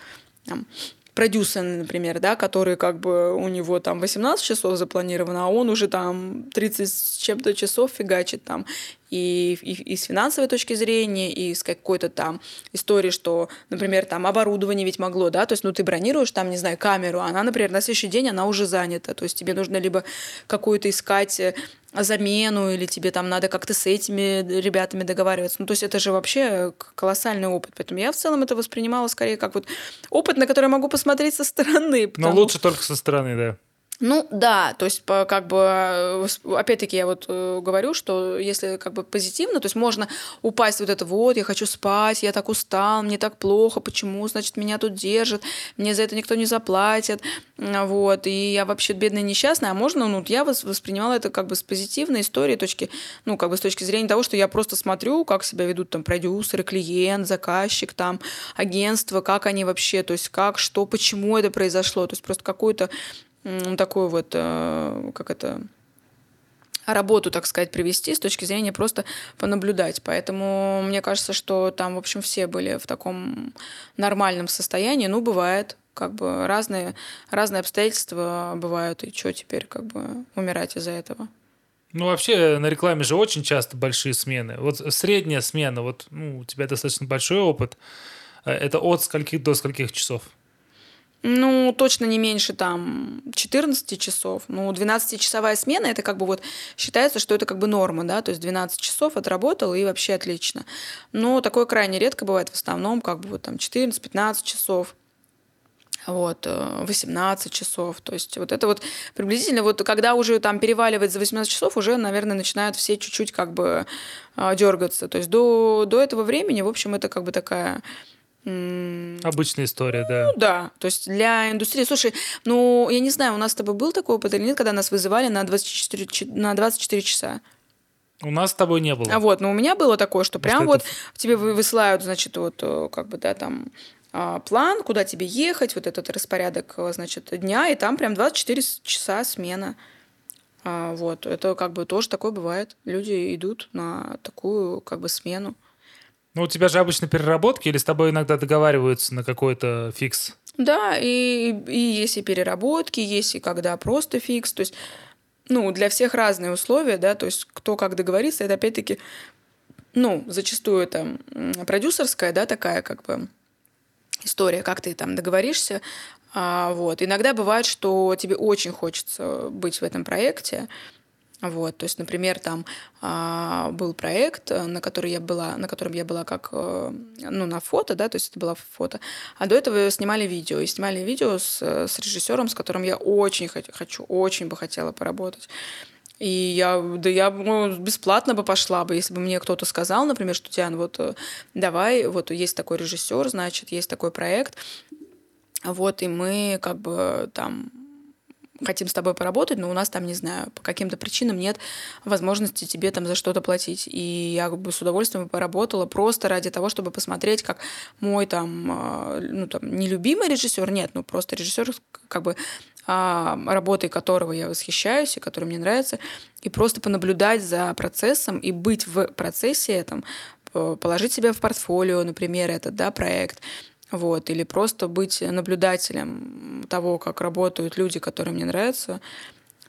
там продюсер, например, да, который как бы у него там 18 часов запланировано, а он уже там 30 с чем-то часов фигачит там и, и, и с финансовой точки зрения, и с какой-то там истории, что, например, там оборудование ведь могло, да, то есть, ну, ты бронируешь там, не знаю, камеру, а она, например, на следующий день она уже занята, то есть тебе нужно либо какую-то искать э, замену, или тебе там надо как-то с этими ребятами договариваться. Ну, то есть это же вообще колоссальный опыт. Поэтому я в целом это воспринимала скорее как вот опыт, на который я могу посмотреть со стороны. Потому... Но лучше только со стороны, да. Ну да, то есть как бы э, опять-таки я вот э, говорю, что если как бы позитивно, то есть можно упасть вот это вот, я хочу спать, я так устал, мне так плохо, почему, значит, меня тут держат, мне за это никто не заплатит, вот, и я вообще бедная несчастная, а можно, ну, я воспринимала это как бы с позитивной истории, точки, ну, как бы с точки зрения того, что я просто смотрю, как себя ведут там продюсеры, клиент, заказчик, там, агентство, как они вообще, то есть как, что, почему это произошло, то есть просто какую-то такую вот, э, как это, работу, так сказать, привести с точки зрения просто понаблюдать. Поэтому мне кажется, что там, в общем, все были в таком нормальном состоянии. Ну, бывает, как бы разные, разные обстоятельства бывают, и что теперь как бы умирать из-за этого? Ну, вообще, на рекламе же очень часто большие смены. Вот средняя смена, вот ну, у тебя достаточно большой опыт, э, это от скольких до скольких часов? Ну, точно не меньше там 14 часов. Ну, 12-часовая смена, это как бы вот считается, что это как бы норма, да, то есть 12 часов отработал и вообще отлично. Но такое крайне редко бывает, в основном как бы вот там 14-15 часов вот, 18 э, часов. То есть вот это вот приблизительно, вот когда уже там переваливает за 18 часов, уже, наверное, начинают все чуть-чуть как бы а, дергаться. То есть до, до этого времени, в общем, это как бы такая Обычная история, да. Ну да, то есть для индустрии. Слушай, ну я не знаю, у нас с тобой был такой опыт или нет, когда нас вызывали на 24, на 24 часа? У нас с тобой не было. А вот, но у меня было такое, что прям вот тебе высылают, значит, вот э, как бы, да, там а, план, куда тебе ехать, вот этот распорядок, э, значит, дня, и там прям 24 часа смена. А, вот, это как бы тоже такое бывает. Люди идут на такую как бы смену. Ну, у тебя же обычно переработки или с тобой иногда договариваются на какой-то фикс? Да, и, и есть и переработки, есть и когда просто фикс. То есть, ну, для всех разные условия, да, то есть кто как договорится, это опять-таки, ну, зачастую это продюсерская, да, такая как бы история, как ты там договоришься. А, вот. Иногда бывает, что тебе очень хочется быть в этом проекте, вот, то есть, например, там а, был проект, э, на который я была, на котором я была как, э, ну, на фото, да, то есть это было фото, а до этого снимали видео, и снимали видео с, с режиссером, с которым я очень хочу, очень бы хотела поработать. И я, да я ну, бесплатно бы пошла бы, если бы мне кто-то сказал, например, что Диан, вот э, давай, вот есть такой режиссер, значит, есть такой проект, вот, и мы как бы там хотим с тобой поработать, но у нас там, не знаю, по каким-то причинам нет возможности тебе там за что-то платить. И я как бы с удовольствием поработала просто ради того, чтобы посмотреть, как мой там, а, ну там, нелюбимый режиссер, нет, ну просто режиссер, как бы а, работой которого я восхищаюсь и который мне нравится, и просто понаблюдать за процессом и быть в процессе этом, положить себя в портфолио, например, этот да, проект, вот, или просто быть наблюдателем того, как работают люди, которые мне нравятся,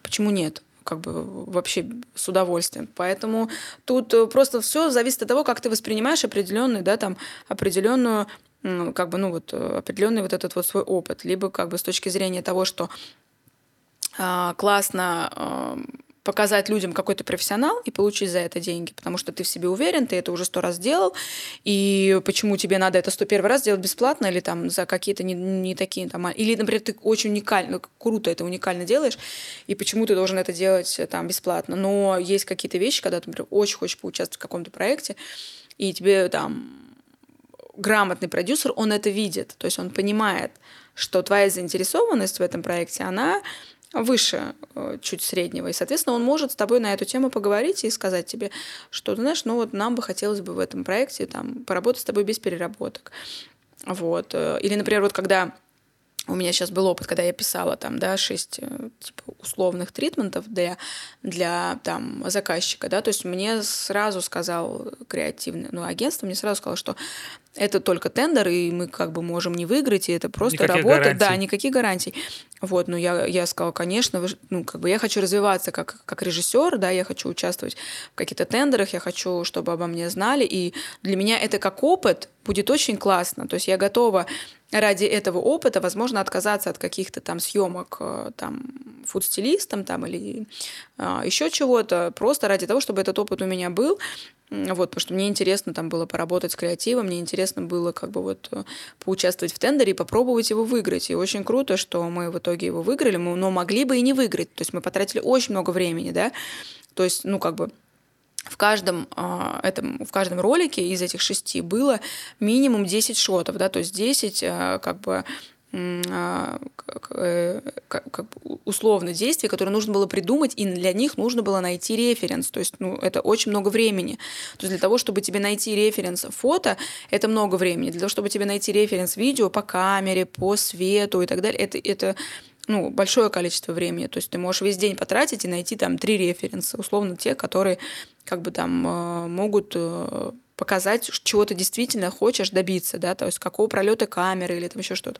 почему нет? как бы вообще с удовольствием. Поэтому тут э, просто все зависит от того, как ты воспринимаешь определенный, да, там, определенную как бы, ну вот, э, определенный вот этот вот свой опыт. Либо как бы с точки зрения того, что а, классно а, показать людям, какой ты профессионал, и получить за это деньги, потому что ты в себе уверен, ты это уже сто раз сделал, и почему тебе надо это сто первый раз сделать бесплатно или там за какие-то не, не такие там... Или, например, ты очень уникально, круто это уникально делаешь, и почему ты должен это делать э, там бесплатно. Но есть какие-то вещи, когда ты, например, очень хочешь поучаствовать в каком-то проекте, и тебе там грамотный продюсер, он это видит, то есть он понимает, что твоя заинтересованность в этом проекте, она выше э, чуть среднего. И, соответственно, он может с тобой на эту тему поговорить и сказать тебе, что, ты знаешь, ну вот нам бы хотелось бы в этом проекте там, поработать с тобой без переработок. Вот. Э, или, например, вот когда у меня сейчас был опыт, когда я писала там, да, шесть э, типа, условных тритментов для, для там, заказчика, да, то есть мне сразу сказал креативный, ну, агентство мне сразу сказало, что это только тендер, и мы как бы можем не выиграть, и это просто никаких работа. Гарантий. Да, никаких гарантий. Вот, ну я, я сказала, конечно, вы, ну как бы я хочу развиваться как, как режиссер, да, я хочу участвовать в каких-то тендерах, я хочу, чтобы обо мне знали, и для меня это как опыт будет очень классно. То есть я готова ради этого опыта, возможно, отказаться от каких-то там съемок э, там фудстилистом там или а, еще чего-то, просто ради того, чтобы этот опыт у меня был, вот, потому что мне интересно там было поработать с креативом, мне интересно было как бы вот э, поучаствовать в тендере и попробовать его выиграть. И очень круто, что мы в итоге его выиграли, но могли бы и не выиграть. То есть мы потратили очень много времени, да. То есть, ну, как бы в каждом, э, этом, в каждом ролике из этих шести было минимум 10 шотов, да, то есть 10 э, как бы а, э, как условно действий, которые нужно было придумать, и для них нужно было найти референс. То есть, ну, это очень много времени. То есть для того, чтобы тебе найти референс фото, это много времени. Для того, чтобы тебе найти референс видео по камере, по свету и так далее, это, это ну, большое количество времени. То есть ты можешь весь день потратить и найти там три референса, условно те, которые как бы там э, могут э, показать, чего ты действительно хочешь добиться, да, то есть какого пролета камеры или там еще что-то.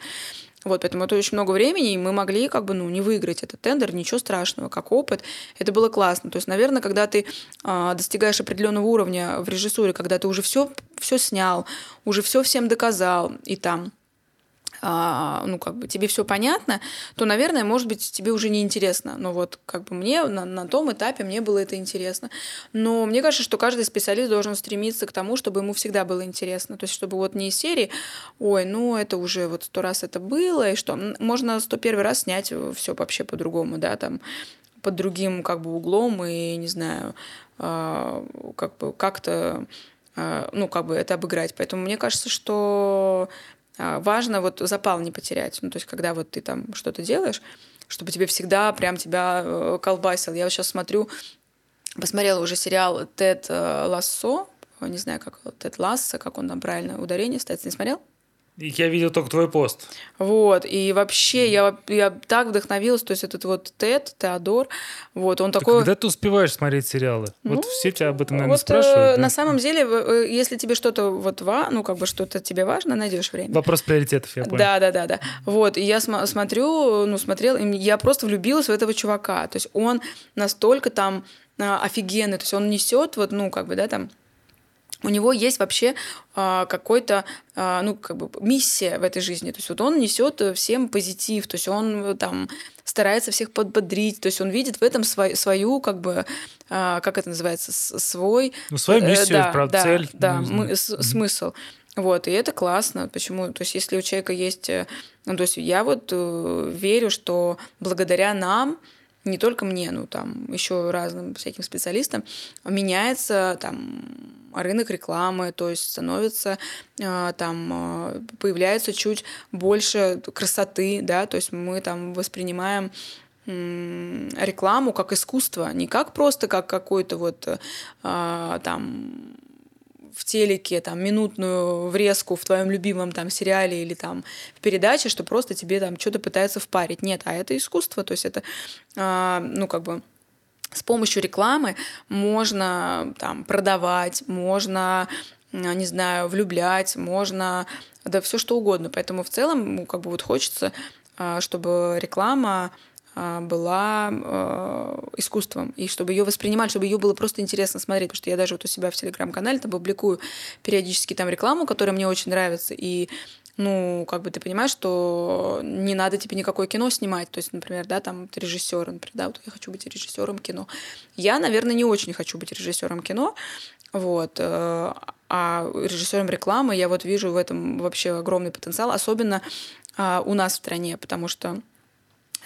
Вот, поэтому это очень много времени, и мы могли как бы, ну, не выиграть этот тендер, ничего страшного, как опыт. Это было классно. То есть, наверное, когда ты э, достигаешь определенного уровня в режиссуре, когда ты уже все, все снял, уже все всем доказал, и там ну, как бы тебе все понятно, то, наверное, может быть, тебе уже не интересно. Но вот как бы мне на, на том этапе мне было это интересно. Но мне кажется, что каждый специалист должен стремиться к тому, чтобы ему всегда было интересно. То есть, чтобы вот не из серии, ой, ну, это уже вот сто раз это было, и что можно сто первый раз снять все вообще по-другому, да, там под другим как бы углом и, не знаю, а, как бы как-то а, ну, как бы это обыграть. Поэтому мне кажется, что а, важно вот запал не потерять. Ну, то есть, когда вот ты там что-то делаешь, чтобы тебе всегда прям тебя э, колбасил. Я вот сейчас смотрю, посмотрела уже сериал «Тед э, Лассо», не знаю, как Тед Ласса, как он там правильно ударение ставит. Ты не смотрел? Я видел только твой пост. Вот, и вообще я, я так вдохновилась, то есть этот вот Тед, Теодор, вот, он так такой... Когда ты успеваешь смотреть сериалы? Ну, вот все тебя об этом, наверное, вот, спрашивают. Э, да? На самом деле, э, если тебе что-то вот ва, ну, как бы что-то тебе важно, найдешь время. Вопрос приоритетов, я понял. Да, да, да, да. Вот, и я см- смотрю, ну, смотрела, и я просто влюбилась в этого чувака, то есть он настолько там а, офигенный, то есть он несет вот, ну, как бы, да, там у него есть вообще а, какой-то, а, ну, как бы миссия в этой жизни. То есть вот он несет всем позитив, то есть он э, там старается всех подбодрить, то есть он видит в этом свою, свою как бы, а, как это называется, свой... Ну, свою э, миссию, да, правда, да, цель. Да, мы, mm-hmm. смысл. Вот, и это классно. Почему? То есть если у человека есть... Э, ну, то есть я вот верю, что благодаря нам не только мне, ну там еще разным всяким специалистам, меняется там рынок рекламы, то есть становится э, там э, появляется чуть больше красоты, да, то есть мы там воспринимаем рекламу как искусство, не как просто как какой-то вот э, там в телеке там минутную врезку в твоем любимом там сериале или там в передаче, что просто тебе там что-то пытаются впарить. Нет, а это искусство, то есть это, э, ну, как бы с помощью рекламы можно там продавать, можно не знаю, влюблять, можно, да, все что угодно. Поэтому в целом, ну, как бы вот хочется, а, чтобы реклама а, была э, искусством, и чтобы ее воспринимали, чтобы ее было просто интересно смотреть, потому что я даже вот у себя в телеграм-канале там публикую периодически там рекламу, которая мне очень нравится, и ну, как бы ты понимаешь, что не надо тебе никакое кино снимать. То есть, например, да, там ты режиссер, например, да, вот я хочу быть режиссером кино. Я, наверное, не очень хочу быть режиссером кино, вот. Э, а режиссером рекламы я вот вижу в этом вообще огромный потенциал, особенно а, у нас в стране, потому что а,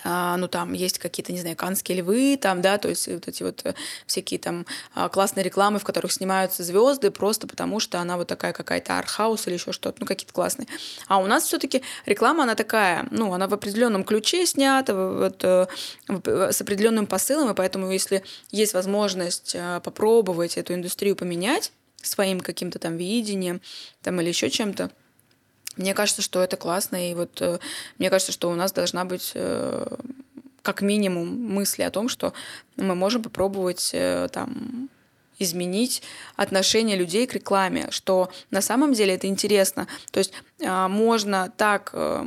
ну, там есть какие-то, не знаю, канские львы, там, да, то есть вот эти вот э, всякие там а, классные рекламы, в которых снимаются звезды, просто потому что она вот такая какая-то архаус или еще что-то, ну, какие-то классные. А у нас все-таки реклама, она такая, ну, она в определенном ключе снята, вот, э, с определенным посылом, и поэтому, если есть возможность э, попробовать эту индустрию поменять своим каким-то там видением, там, или еще чем-то, мне кажется, что это классно, и вот э, мне кажется, что у нас должна быть э, как минимум мысли о том, что мы можем попробовать э, там изменить отношение людей к рекламе, что на самом деле это интересно. То есть э, можно так э,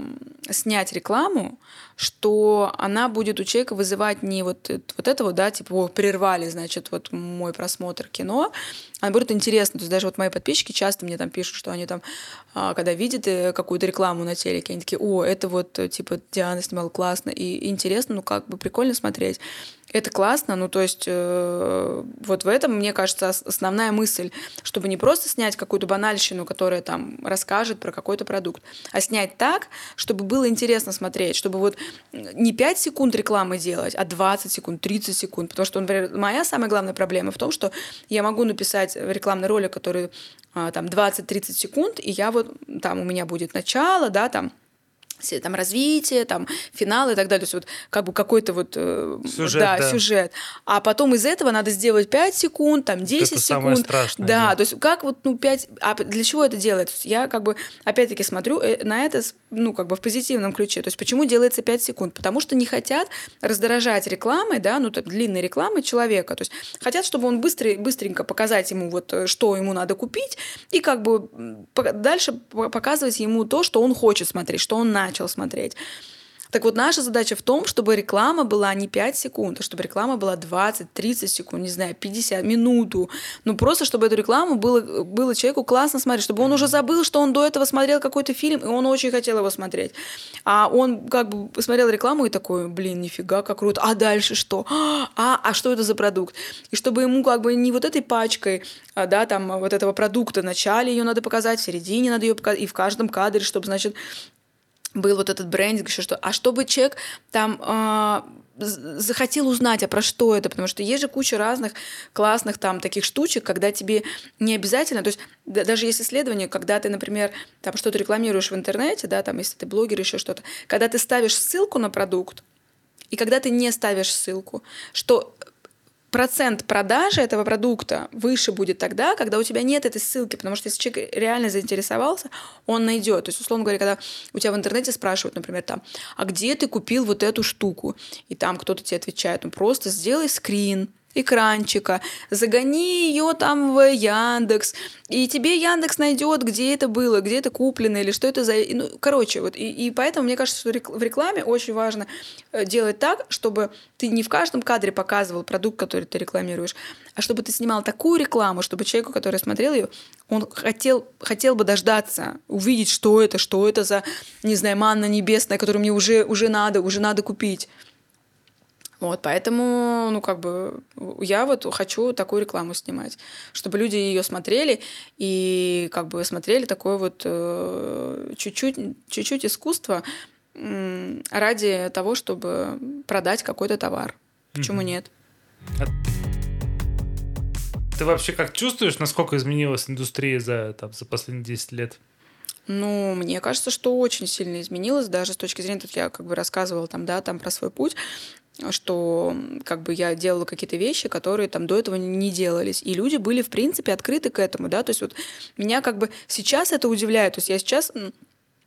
снять рекламу, что она будет у человека вызывать не вот, вот это вот, да, типа, о, прервали, значит, вот мой просмотр кино, а будет интересно. То есть даже вот мои подписчики часто мне там пишут, что они там, а, когда видят э, какую-то рекламу на телеке, они такие, о, это вот, типа, Диана снимала классно, и интересно, ну, как бы прикольно смотреть. Это классно, ну то есть э, вот в этом, мне кажется, основная мысль, чтобы не просто снять какую-то банальщину, которая там расскажет про какой-то продукт, а снять так, чтобы было интересно смотреть, чтобы вот не 5 секунд рекламы делать, а 20 секунд, 30 секунд, потому что, например, моя самая главная проблема в том, что я могу написать рекламный ролик, который э, там 20-30 секунд, и я вот там у меня будет начало, да, там там развитие, там финал и так далее. То есть вот как бы какой-то вот э, сюжет, да, да. сюжет. А потом из этого надо сделать 5 секунд, там 10 это секунд. Самое страшное. Да, да, то есть как вот ну 5... А для чего это делает? Я как бы опять-таки смотрю э, на это ну как бы в позитивном ключе. То есть почему делается 5 секунд? Потому что не хотят раздражать рекламой, да, ну так, длинной рекламой человека. То есть хотят, чтобы он быстро, быстренько показать ему вот э, что ему надо купить и как бы дальше показывать ему то, что он хочет смотреть, что он начал начал смотреть. Так вот, наша задача в том, чтобы реклама была не 5 секунд, а чтобы реклама была 20, 30 секунд, не знаю, 50, минуту. Ну, просто чтобы эту рекламу было, было человеку классно смотреть, чтобы он уже забыл, что он до этого смотрел какой-то фильм, и он очень хотел его смотреть. А он как бы посмотрел рекламу и такой, блин, нифига, как круто. А дальше что? А, а что это за продукт? И чтобы ему как бы не вот этой пачкой, а, да, там вот этого продукта в начале ее надо показать, в середине надо ее показать, и в каждом кадре, чтобы, значит, был вот этот брендинг, еще что. А чтобы человек там э, захотел узнать, а про что это, потому что есть же куча разных классных там таких штучек, когда тебе не обязательно, то есть да, даже есть исследование, когда ты, например, там что-то рекламируешь в интернете, да, там если ты блогер, еще что-то, когда ты ставишь ссылку на продукт, и когда ты не ставишь ссылку, что процент продажи этого продукта выше будет тогда, когда у тебя нет этой ссылки, потому что если человек реально заинтересовался, он найдет. То есть, условно говоря, когда у тебя в интернете спрашивают, например, там, а где ты купил вот эту штуку? И там кто-то тебе отвечает, ну просто сделай скрин, экранчика, загони ее там в Яндекс, и тебе Яндекс найдет, где это было, где это куплено или что это за... Ну, короче, вот, и, и поэтому мне кажется, что в рекламе очень важно э, делать так, чтобы ты не в каждом кадре показывал продукт, который ты рекламируешь, а чтобы ты снимал такую рекламу, чтобы человеку, который смотрел ее, он хотел, хотел бы дождаться, увидеть, что это, что это за, не знаю, манна небесная, которую мне уже, уже надо, уже надо купить. Вот, поэтому, ну, как бы, я вот хочу такую рекламу снимать, чтобы люди ее смотрели и как бы смотрели такое вот э, чуть-чуть, чуть-чуть искусство ради того, чтобы продать какой-то товар. Почему mm-hmm. нет? А ты вообще как чувствуешь, насколько изменилась индустрия за, там, за последние 10 лет? Ну, мне кажется, что очень сильно изменилось, даже с точки зрения, тут я как бы рассказывала там, да, там про свой путь, что как бы я делала какие-то вещи, которые там до этого не делались. И люди были, в принципе, открыты к этому, да, то есть вот меня как бы сейчас это удивляет, то есть я сейчас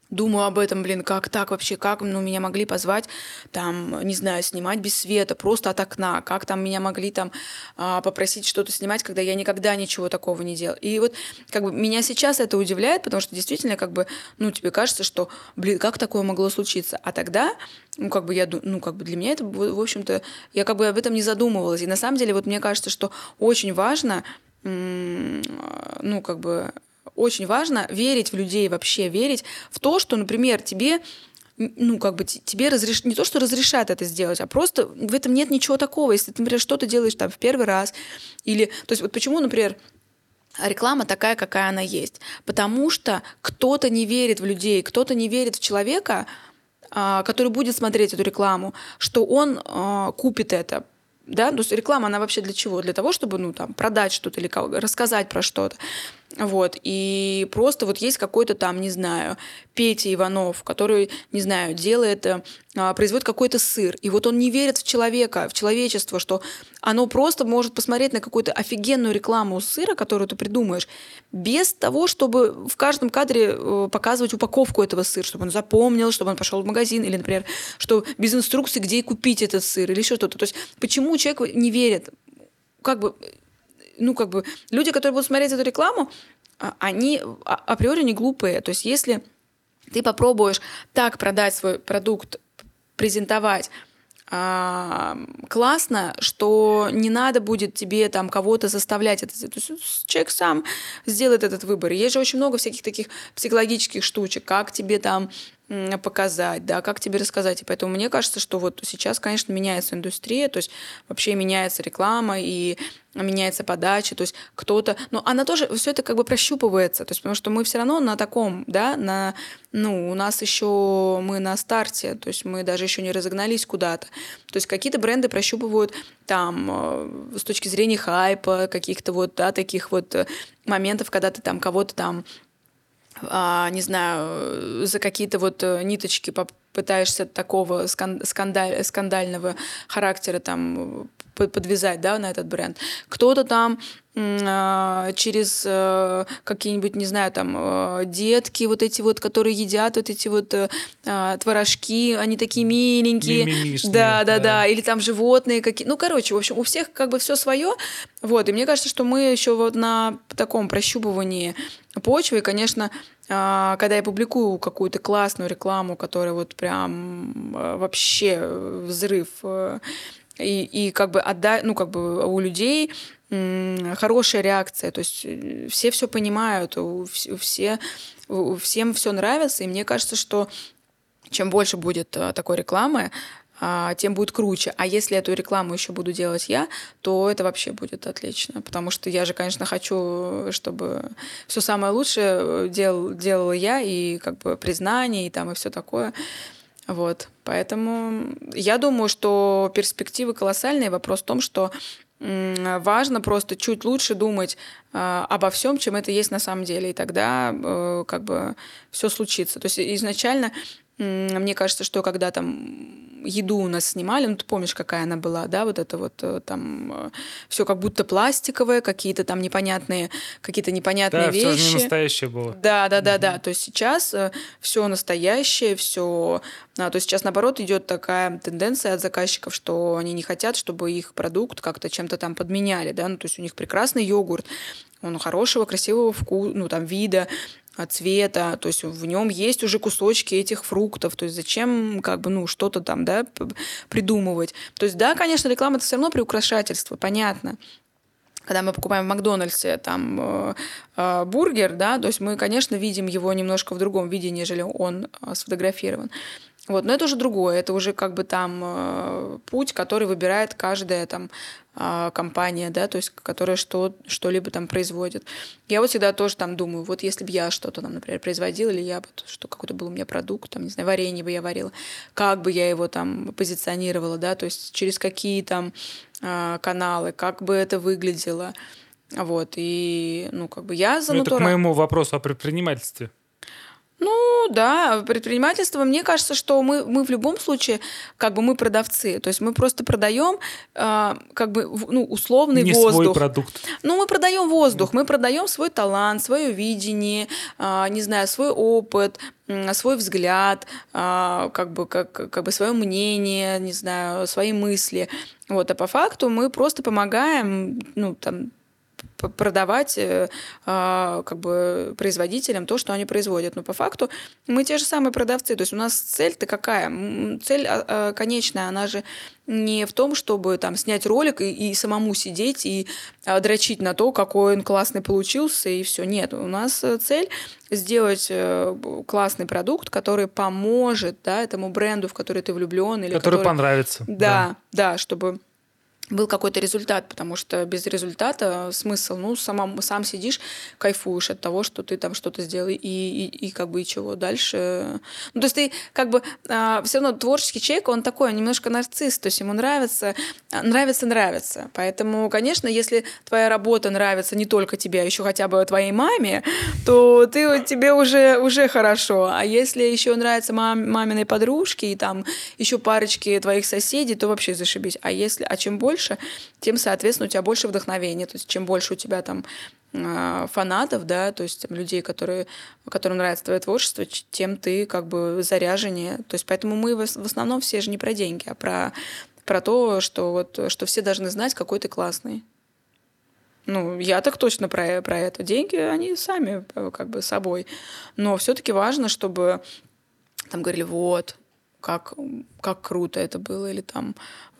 думаю об этом, блин, как так вообще, как ну, меня могли позвать, там, не знаю, снимать без света, просто от окна, как там меня могли там а, попросить что-то снимать, когда я никогда ничего такого не делал. И вот как бы меня сейчас это удивляет, потому что действительно как бы, ну, тебе кажется, что, блин, как такое могло случиться? А тогда, ну, как бы я, ну, как бы для меня это, в общем-то, я как бы об этом не задумывалась. И на самом деле вот мне кажется, что очень важно, ну, как бы очень важно верить в людей вообще, верить в то, что, например, тебе ну, как бы тебе разреш... не то, что разрешат это сделать, а просто в этом нет ничего такого. Если ты, например, что-то делаешь там в первый раз, или... То есть вот почему, например, реклама такая, какая она есть? Потому что кто-то не верит в людей, кто-то не верит в человека, а, который будет смотреть эту рекламу, что он а, купит это, да, то есть реклама, она вообще для чего? Для того, чтобы, ну, там, продать что-то или рассказать про что-то. Вот, и просто вот есть какой-то там, не знаю, Петя Иванов, который, не знаю, делает, э, а, производит какой-то сыр, и вот он не верит в человека, в человечество, что оно просто может посмотреть на какую-то офигенную рекламу сыра, которую ты придумаешь, без того, чтобы в каждом кадре э, показывать упаковку этого сыра, чтобы он запомнил, чтобы он пошел в магазин, или, например, что без инструкции, где купить этот сыр, или еще что-то. То есть почему человек не верит? Как бы ну, как бы, люди, которые будут смотреть эту рекламу, а, они а, априори не глупые. То есть если ты попробуешь так продать свой продукт, презентовать, а, классно, что не надо будет тебе там кого-то заставлять это. То есть человек сам сделает этот выбор. Есть же очень много всяких таких психологических штучек, как тебе там показать, да, как тебе рассказать. И поэтому мне кажется, что вот сейчас, конечно, меняется индустрия, то есть вообще меняется реклама и меняется подача, то есть кто-то, но она тоже все это как бы прощупывается, то есть потому что мы все равно на таком, да, на, ну, у нас еще мы на старте, то есть мы даже еще не разогнались куда-то, то есть какие-то бренды прощупывают там э, с точки зрения хайпа, каких-то вот, да, таких вот э, моментов, когда ты там кого-то там не знаю, за какие-то вот э, ниточки пытаешься такого скандаль, скандального характера там подвязать, да, на этот бренд. Кто-то там а, через э, какие-нибудь, не знаю, там э, детки вот эти вот, которые едят вот эти вот а, творожки, они такие миленькие. Да, да, да, да. Или там животные какие. Ну, короче, в общем, у всех как бы все свое. Вот. И мне кажется, что мы еще вот на таком прощупывании почвы, конечно, а, когда я публикую какую-то классную рекламу, которая вот прям вообще взрыв и, и как бы отдать, ну, как бы у людей хорошая реакция, то есть э, все все понимают, все, всем все нравится, и мне кажется, что чем больше будет э, такой рекламы, а, тем будет круче. А если эту рекламу еще буду делать я, то это вообще будет отлично. Потому что я же, конечно, хочу, чтобы все самое лучшее э, дел, делала я, и как бы признание, и там, и все такое. Вот. Поэтому я думаю, что перспективы колоссальные. Вопрос в том, что важно просто чуть лучше думать э, обо всем, чем это есть на самом деле, и тогда э, как бы все случится. То есть изначально мне кажется, что когда там еду у нас снимали, ну ты помнишь, какая она была, да, вот это вот э, там э, все как будто пластиковое, какие-то там непонятные, какие-то непонятные да, вещи. Все не настоящее было. Да, да, да, угу. да. То есть сейчас э, все настоящее, все. А, то есть сейчас наоборот идет такая тенденция от заказчиков, что они не хотят, чтобы их продукт как-то чем-то там подменяли, да, ну то есть у них прекрасный йогурт, он хорошего, красивого вкуса, ну там вида, цвета, то есть в нем есть уже кусочки этих фруктов, то есть зачем как бы, ну, что-то там, да, придумывать. То есть, да, конечно, реклама это все равно приукрашательство, понятно. Когда мы покупаем в Макдональдсе там э, э, бургер, да, то есть мы, конечно, видим его немножко в другом виде, нежели он э, сфотографирован. Вот, но это уже другое, это уже как бы там э, путь, который выбирает каждая там э, компания, да, то есть которая что, что-либо там производит. Я вот всегда тоже там думаю, вот если бы я что-то там, например, производила, или я бы, что какой-то был у меня продукт, там, не знаю, варенье бы я варила, как бы я его там позиционировала, да, то есть через какие там э, каналы, как бы это выглядело. Вот, и, ну, как бы я за ну, натурал... Это к моему вопросу о предпринимательстве. Ну да, предпринимательство, мне кажется, что мы, мы в любом случае, как бы мы продавцы, то есть мы просто продаем э, как бы ну, условный Не воздух. свой продукт. Ну мы продаем воздух, мы продаем свой талант, свое видение, э, не знаю, свой опыт, свой взгляд, э, как бы как, как бы свое мнение, не знаю, свои мысли. Вот, а по факту мы просто помогаем, ну там продавать э, а, как бы производителям то, что они производят. Но по факту мы те же самые продавцы. То есть у нас цель-то какая? Цель а, а, конечная, она же не в том, чтобы там снять ролик и, и самому сидеть и дрочить на то, какой он классный получился, и все. Нет, у нас э, цель сделать э, классный продукт, который поможет да, этому бренду, в который ты влюблен. Или который, который понравится. Да, да, да чтобы был какой-то результат, потому что без результата смысл, ну, сама, сам сидишь, кайфуешь от того, что ты там что-то сделал, и, и, и как бы и чего дальше. Ну, то есть ты как бы а, все равно творческий человек, он такой, немножко нарцисс, то есть ему нравится, нравится, нравится. Поэтому, конечно, если твоя работа нравится не только тебе, а еще хотя бы твоей маме, то ты, тебе уже, уже хорошо. А если еще нравится мам, маминой подружке и там еще парочки твоих соседей, то вообще зашибись. А если, а чем больше больше, тем, соответственно, у тебя больше вдохновения. То есть чем больше у тебя там а, фанатов, да, то есть там, людей, которые, которым нравится твое творчество, тем ты как бы заряженнее. То есть поэтому мы в основном все же не про деньги, а про, про то, что, вот, что все должны знать, какой ты классный. Ну, я так точно про, про это. Деньги, они сами э, как бы собой. Но все-таки важно, чтобы там говорили, вот, как, как круто это было, или там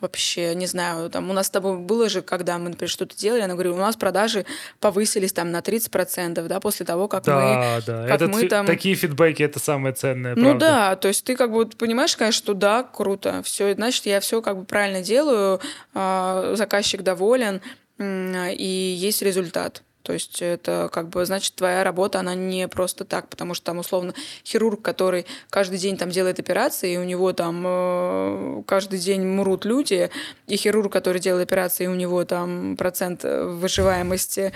вообще, не знаю, там у нас с тобой было же, когда мы, например, что-то делали, она говорит, у нас продажи повысились там на 30%, да, после того, как да, мы... Да, как мы там... такие фидбэки, это самое ценное, Ну правда. да, то есть ты как бы понимаешь, конечно, что да, круто, все, значит, я все как бы правильно делаю, а, заказчик доволен, и есть результат. То есть это как бы значит твоя работа, она не просто так, потому что там условно хирург, который каждый день там делает операции, и у него там э, каждый день мрут люди, и хирург, который делает операции, и у него там процент выживаемости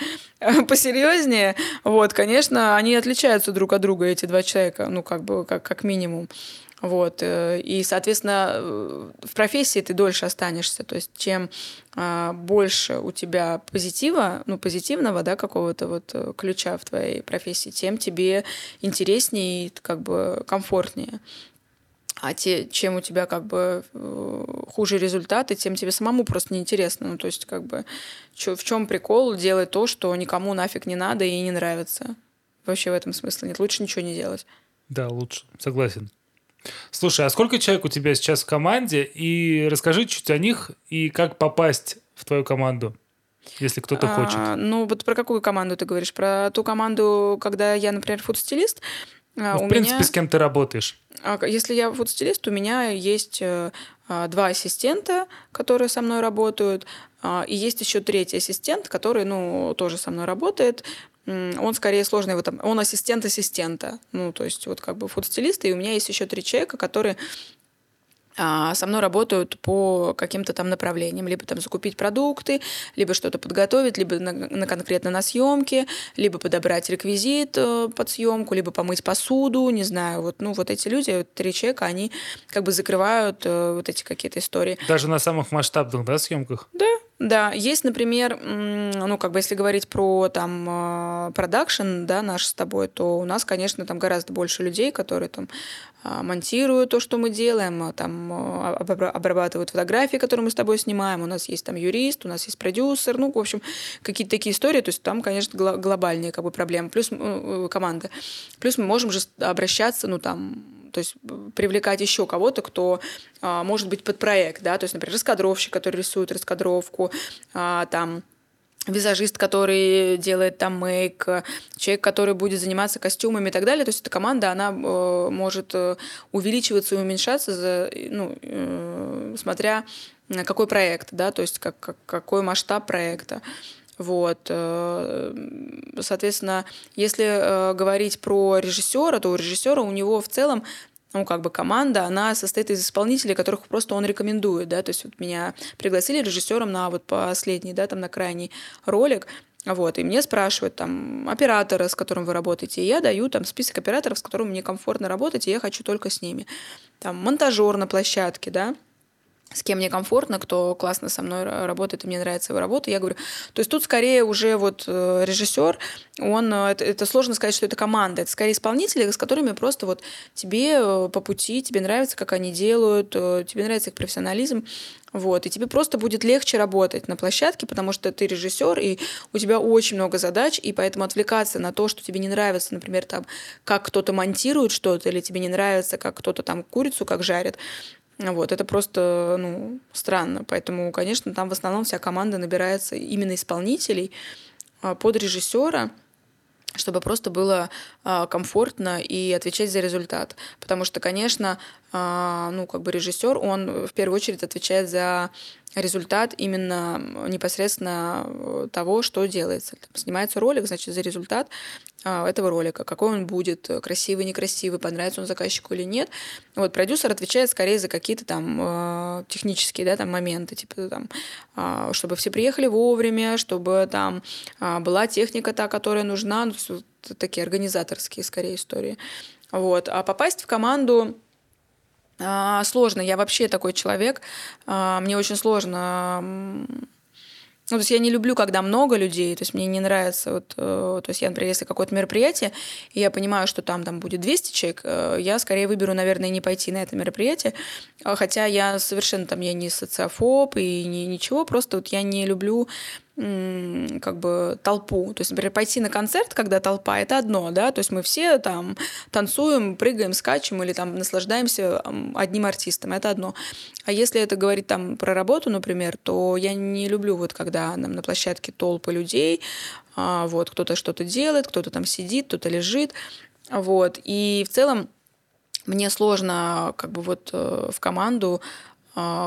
посерьезнее, вот, конечно, они отличаются друг от друга, эти два человека, ну как бы как, как минимум. Вот. Э, и, соответственно, э, в профессии ты дольше останешься. То есть, чем а, больше у тебя позитива, ну, позитивного, да, какого-то вот э, ключа в твоей профессии, тем тебе интереснее и как бы комфортнее. А те, чем у тебя как бы хуже результаты, тем тебе самому просто неинтересно. Ну, то есть, как бы, чё, в чем прикол делать то, что никому нафиг не надо и не нравится? Вообще в этом смысла нет. Лучше ничего не делать. Да, лучше. Согласен. Слушай, а сколько человек у тебя сейчас в команде? И расскажи чуть о них и как попасть в твою команду, если кто-то а, хочет. Ну, вот про какую команду ты говоришь? Про ту команду, когда я, например, фуд-стилист? А, ну, в принципе, меня... с кем ты работаешь? А, если я фуд-стилист, у меня есть э, два ассистента, которые со мной работают, и есть еще третий ассистент, который, ну, тоже со мной работает он скорее сложный в этом. Он ассистент ассистента. Ну, то есть вот как бы фуд-стилист, и у меня есть еще три человека, которые а, со мной работают по каким-то там направлениям. Либо там закупить продукты, либо что-то подготовить, либо на, на конкретно на съемке, либо подобрать реквизит э, под съемку, либо помыть посуду, не знаю. Вот, ну, вот эти люди, три человека, они как бы закрывают э, вот эти какие-то истории. Даже на самых масштабных, да, съемках? Да, да, есть, например, ну, как бы если говорить про там а, продакшн, да, наш с тобой, то у нас, конечно, там гораздо больше людей, которые там а, монтируют то, что мы делаем, а, там обрабатывают фотографии, которые мы с тобой снимаем, у нас есть там юрист, у нас есть продюсер, ну, в общем, какие-то такие истории, то есть там, конечно, глобальные как бы проблемы, плюс э, команда. Плюс мы можем же обращаться, ну, там, то есть привлекать еще кого-то, кто а, может быть под проект, да, то есть, например, раскадровщик, который рисует раскадровку, а, там визажист, который делает там мейк, человек, который будет заниматься костюмами и так далее. То есть эта команда, она э, может э, увеличиваться и уменьшаться, за, ну, э, смотря на какой проект, да, то есть как, как, какой масштаб проекта. Вот. Э, соответственно, если э, говорить про режиссера, то у режиссера у него в целом ну, как бы команда, она состоит из исполнителей, которых просто он рекомендует, да, то есть вот меня пригласили режиссером на вот последний, да, там на крайний ролик, Вот, и мне спрашивают там оператора, с которым вы работаете, и я даю там список операторов, с которыми мне комфортно работать, и я хочу только с ними. Там монтажер на площадке, да, с кем мне комфортно, кто классно со мной работает, и мне нравится его работа, я говорю. То есть тут скорее уже вот э, режиссер, он, э, это, это сложно сказать, что это команда, это скорее исполнители, с которыми просто вот тебе э, по пути, тебе нравится, как они делают, тебе нравится их профессионализм, вот, и тебе просто будет легче работать на площадке, потому что ты режиссер, и у тебя очень много задач, и поэтому отвлекаться на то, что тебе не нравится, например, там, как кто-то монтирует что-то, или тебе не нравится, как кто-то там курицу как жарит, вот, это просто, ну, странно. Поэтому, конечно, там в основном вся команда набирается именно исполнителей а, под режиссера, чтобы просто было а, комфортно и отвечать за результат. Потому что, конечно, а, ну, как бы режиссер, он в первую очередь отвечает за результат именно непосредственно э, того, что делается. Там снимается ролик, значит, за результат а, этого ролика, какой он будет, красивый, некрасивый, понравится он заказчику или нет. Вот продюсер отвечает скорее за какие-то там э, технические, да, там моменты, типа там, э, чтобы все приехали вовремя, чтобы там э, была техника та, которая нужна, ну, такие организаторские скорее истории. Вот. А попасть в команду а, сложно. Я вообще такой человек. А, мне очень сложно. Ну, то есть я не люблю, когда много людей, то есть мне не нравится, вот, э, то есть я, например, если какое-то мероприятие, и я понимаю, что там, там будет 200 человек, э, я скорее выберу, наверное, не пойти на это мероприятие, хотя я совершенно там, я не социофоб и не, ничего, просто вот я не люблю как бы толпу. То есть, например, пойти на концерт, когда толпа, это одно, да, то есть мы все там танцуем, прыгаем, скачем или там наслаждаемся одним артистом, это одно. А если это говорить там про работу, например, то я не люблю вот когда нам на площадке толпы людей, а, вот кто-то что-то делает, кто-то там сидит, кто-то лежит, вот. И в целом мне сложно как бы вот э, в команду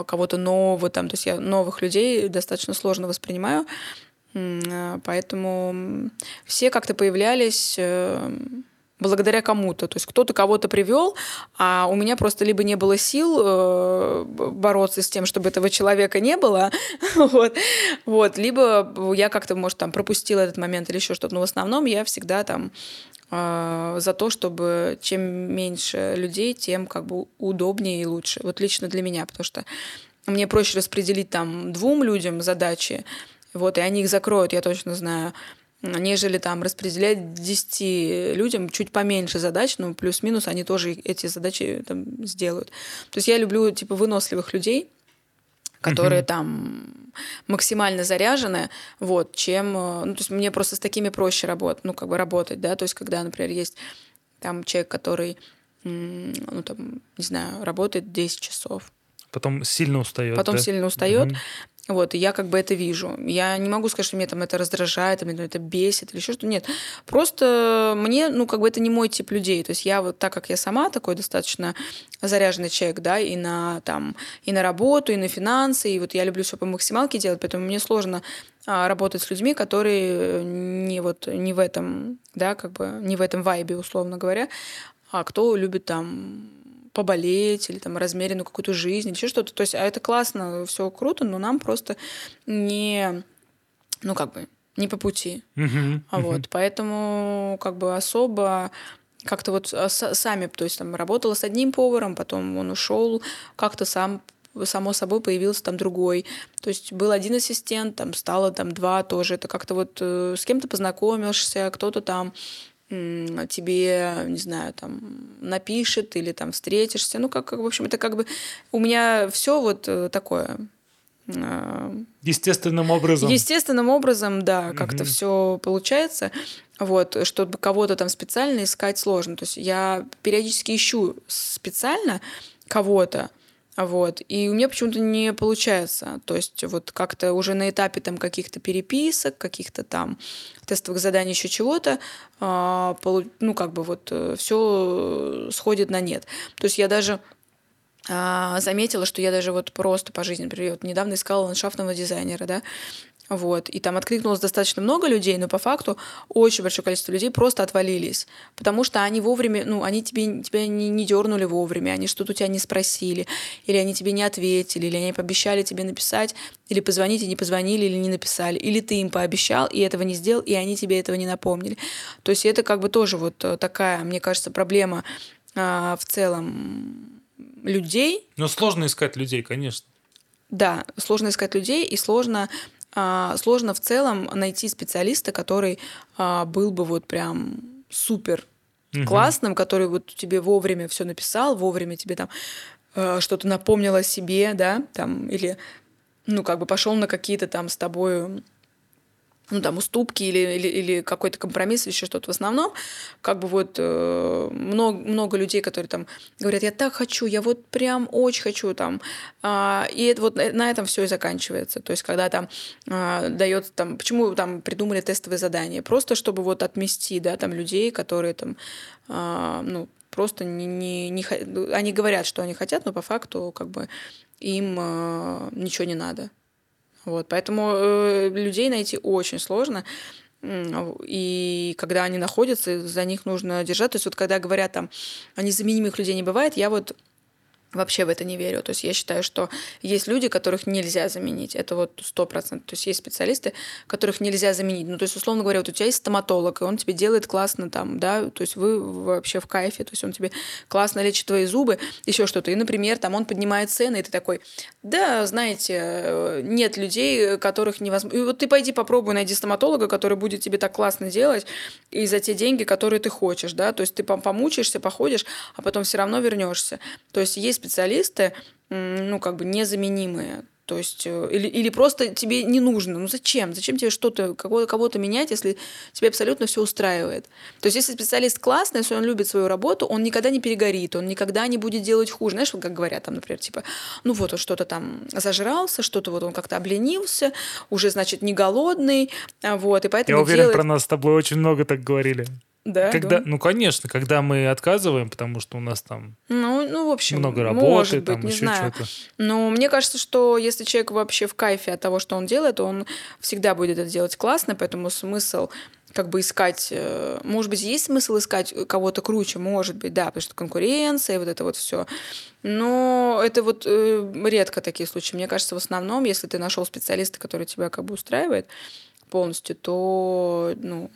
кого-то нового, там, то есть я новых людей достаточно сложно воспринимаю, а, поэтому все как-то появлялись э, благодаря кому-то. То есть кто-то кого-то привел, а у меня просто либо не было сил э, бороться с тем, чтобы этого человека не было, вот, вот, либо я как-то, может, там пропустила этот момент или еще что-то. Но в основном я всегда там а, за то, чтобы чем меньше людей, тем как бы удобнее и лучше. Вот лично для меня, потому что мне проще распределить там двум людям задачи, вот, и они их закроют, я точно знаю, нежели там распределять 10 людям чуть поменьше задач, ну, плюс-минус они тоже эти задачи там сделают. То есть я люблю, типа, выносливых людей, которые угу. там максимально заряжены, вот, чем, э, ну, то есть мне просто с такими проще работать, ну, как бы работать, да, то есть когда, например, есть там человек, который, ну, там, не знаю, работает 10 часов. Потом сильно устает. Потом да? сильно устает. Угу. Вот, и я как бы это вижу. Я не могу сказать, что меня там это раздражает, меня это бесит или еще что-то. Нет. Просто мне, ну, как бы это не мой тип людей. То есть я вот так как я сама такой достаточно заряженный человек, да, и на там, и на работу, и на финансы, и вот я люблю все по максималке делать, поэтому мне сложно а, работать с людьми, которые не вот не в этом, да, как бы не в этом вайбе, условно говоря, а кто любит там поболеть или там размеренную какую-то жизнь или еще что-то. То есть, а это классно, все круто, но нам просто не, ну как бы не по пути. Uh-huh, а вот, uh-huh. поэтому как бы особо как-то вот а, сами, то есть там работала с одним поваром, потом он ушел, как-то сам само собой появился там другой. То есть был один ассистент, там стало там два тоже. Это как-то вот э, с кем-то познакомишься, кто-то там тебе, не знаю, там напишет или там встретишься. Ну, как, в общем, это как бы у меня все вот э, такое. А, естественным образом. Естественным образом, да, как-то угу. все получается. Вот, чтобы кого-то там специально искать сложно. То есть я периодически ищу специально кого-то, вот. И у меня почему-то не получается. То есть вот как-то уже на этапе там каких-то переписок, каких-то там тестовых заданий, еще чего-то, э, ну как бы вот э, все сходит на нет. То есть я даже э, заметила, что я даже вот просто по жизни, например, вот недавно искала ландшафтного дизайнера, да, Вот. И там откликнулось достаточно много людей, но по факту очень большое количество людей просто отвалились. Потому что они вовремя, ну, они тебе, тебя не, не дернули вовремя, они что-то у тебя не спросили, или они тебе не ответили, или они пообещали тебе написать, или позвонить и не позвонили, или не написали. Или ты им пообещал, и этого не сделал, и они тебе этого не напомнили. То есть это как бы тоже вот э, такая, мне кажется, проблема а, в целом людей. Но сложно искать людей, конечно. Да, сложно искать людей, и сложно сложно в целом найти специалиста, который а, был бы вот прям супер классным, который вот тебе вовремя все написал, вовремя тебе там а, что-то напомнил о себе, да, там, или ну, как бы пошел на какие-то там с тобой ну, там, уступки или, или, или какой-то компромисс, еще что-то. В основном, как бы вот э, много, много людей, которые там говорят, я так хочу, я вот прям очень хочу там. Э, и это вот на этом все и заканчивается. То есть, когда там э, дается там, почему там придумали тестовые задания? Просто чтобы вот отмести, да, там людей, которые там, э, ну, просто не, не, не, они говорят, что они хотят, но по факту как бы им э, ничего не надо. Вот, поэтому э, людей найти очень сложно. И когда они находятся, за них нужно держать. То есть вот когда говорят там, о незаменимых людей не бывает, я вот вообще в это не верю. То есть я считаю, что есть люди, которых нельзя заменить. Это вот сто процентов. То есть есть специалисты, которых нельзя заменить. Ну, то есть, условно говоря, вот у тебя есть стоматолог, и он тебе делает классно там, да, то есть вы вообще в кайфе, то есть он тебе классно лечит твои зубы, еще что-то. И, например, там он поднимает цены, и ты такой, да, знаете, нет людей, которых невозможно... И вот ты пойди попробуй, найди стоматолога, который будет тебе так классно делать, и за те деньги, которые ты хочешь, да, то есть ты помучаешься, походишь, а потом все равно вернешься. То есть есть специалисты, ну, как бы незаменимые. То есть, э, или, или просто тебе не нужно. Ну зачем? Зачем тебе что-то, кого-то, кого-то менять, если тебе абсолютно все устраивает? То есть, если специалист классный, если он любит свою работу, он никогда не перегорит, он никогда не будет делать хуже. Знаешь, вот как говорят там, например, типа, ну вот он что-то там зажрался, что-то вот он как-то обленился, уже, значит, не голодный, а вот, и поэтому Я уверен, делает... про нас с тобой очень много так говорили. Да, когда, да. Ну, конечно, когда мы отказываем, потому что у нас там ну, ну, в общем, много работы, может быть, там не еще знаю. что-то. Но мне кажется, что если человек вообще в кайфе от того, что он делает, то он всегда будет это делать классно, поэтому смысл как бы искать, э, может быть, есть смысл искать кого-то круче, может быть, да, потому что конкуренция вот это вот все. Но это вот э, редко такие случаи. Мне кажется, в основном, если ты нашел специалиста, который тебя как бы устраивает полностью, то, ну,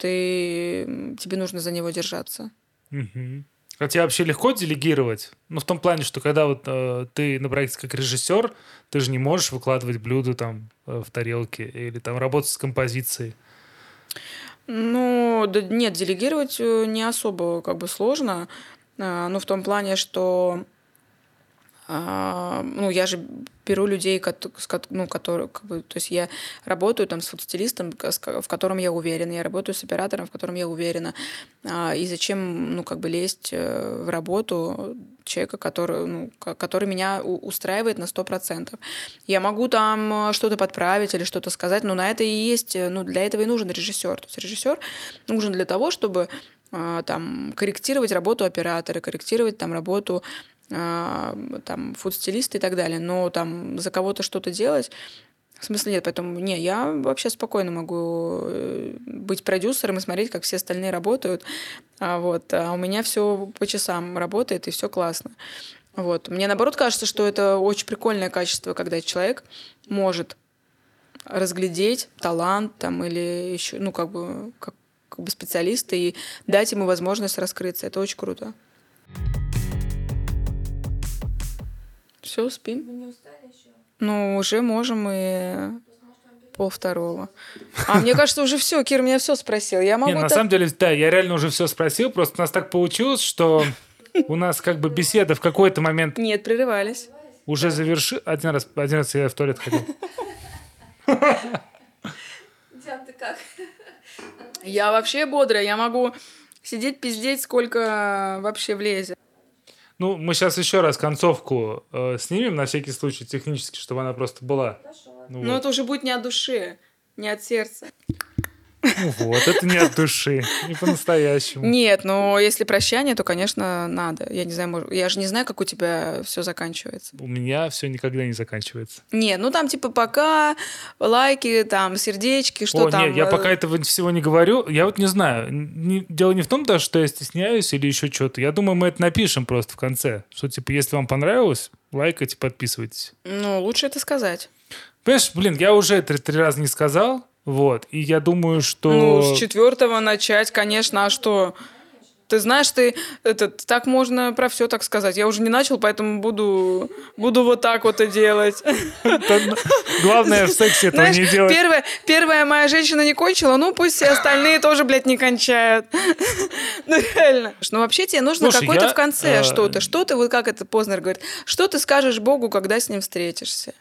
ты, тебе нужно за него держаться. Угу. А тебе вообще легко делегировать? Ну, в том плане, что когда вот э, ты на проекте как режиссер, ты же не можешь выкладывать блюда там э, в тарелке или там работать с композицией. Ну, да, нет, делегировать э, не особо как бы сложно. Э, ну, в том плане, что ну, я же беру людей, ну, которые, как бы, то есть я работаю там с фотостилистом, в котором я уверена, я работаю с оператором, в котором я уверена. А, и зачем, ну, как бы лезть э, в работу человека, который, ну, который меня устраивает на сто процентов. Я могу там что-то подправить или что-то сказать, но на это и есть, э, ну, для этого и нужен режиссер. То есть режиссер нужен для того, чтобы а, там корректировать работу оператора, корректировать там работу а, там, фуд-стилисты и так далее, но там за кого-то что-то делать, в смысле нет, поэтому не, я вообще спокойно могу э, быть продюсером и смотреть, как все остальные работают, а, вот, а у меня все по часам работает и все классно. Вот. Мне наоборот кажется, что это очень прикольное качество, когда человек может разглядеть талант там или еще, ну, как бы, как, как бы специалист и дать ему возможность раскрыться. Это очень круто. Все, спим. Вы не устали еще? Ну, уже можем и пол второго. А мне кажется, уже все. Кир меня все спросил. Я могу. Не, на самом деле, да, я реально уже все спросил. Просто у нас так получилось, что у нас как бы беседа в какой-то момент. Нет, прерывались. Уже заверши. Один раз, один раз я в туалет ходил. Диан, ты как? Я вообще бодрая. Я могу сидеть пиздеть, сколько вообще влезет. Ну, мы сейчас еще раз концовку э, снимем на всякий случай технически, чтобы она просто была. Ну, Но вот. это уже будет не от души, не от сердца. Ну вот, это не от души, не по-настоящему. Нет, но если прощание, то, конечно, надо. Я не знаю, я же не знаю, как у тебя все заканчивается. У меня все никогда не заканчивается. Не, ну там типа пока, лайки, там, сердечки, что О, там. нет, я э, пока этого всего не говорю. Я вот не знаю. Не- дело не в том, даже, что я стесняюсь или еще что-то. Я думаю, мы это напишем просто в конце. Что, типа, если вам понравилось, лайкайте, подписывайтесь. Ну, лучше это сказать. Понимаешь, блин, я уже это три раза не сказал. Вот. И я думаю, что... Ну, с четвертого начать, конечно, а что? Ты знаешь, ты этот, так можно про все так сказать. Я уже не начал, поэтому буду, буду вот так вот и делать. Это- Главное в сексе этого не делать. первая, первая моя женщина не кончила, ну пусть все остальные тоже, блядь, не кончают. Ну реально. Ну вообще тебе нужно я, в конце э, что-то. Что ты, вот как это Познер говорит, что ты скажешь Богу, когда с ним встретишься?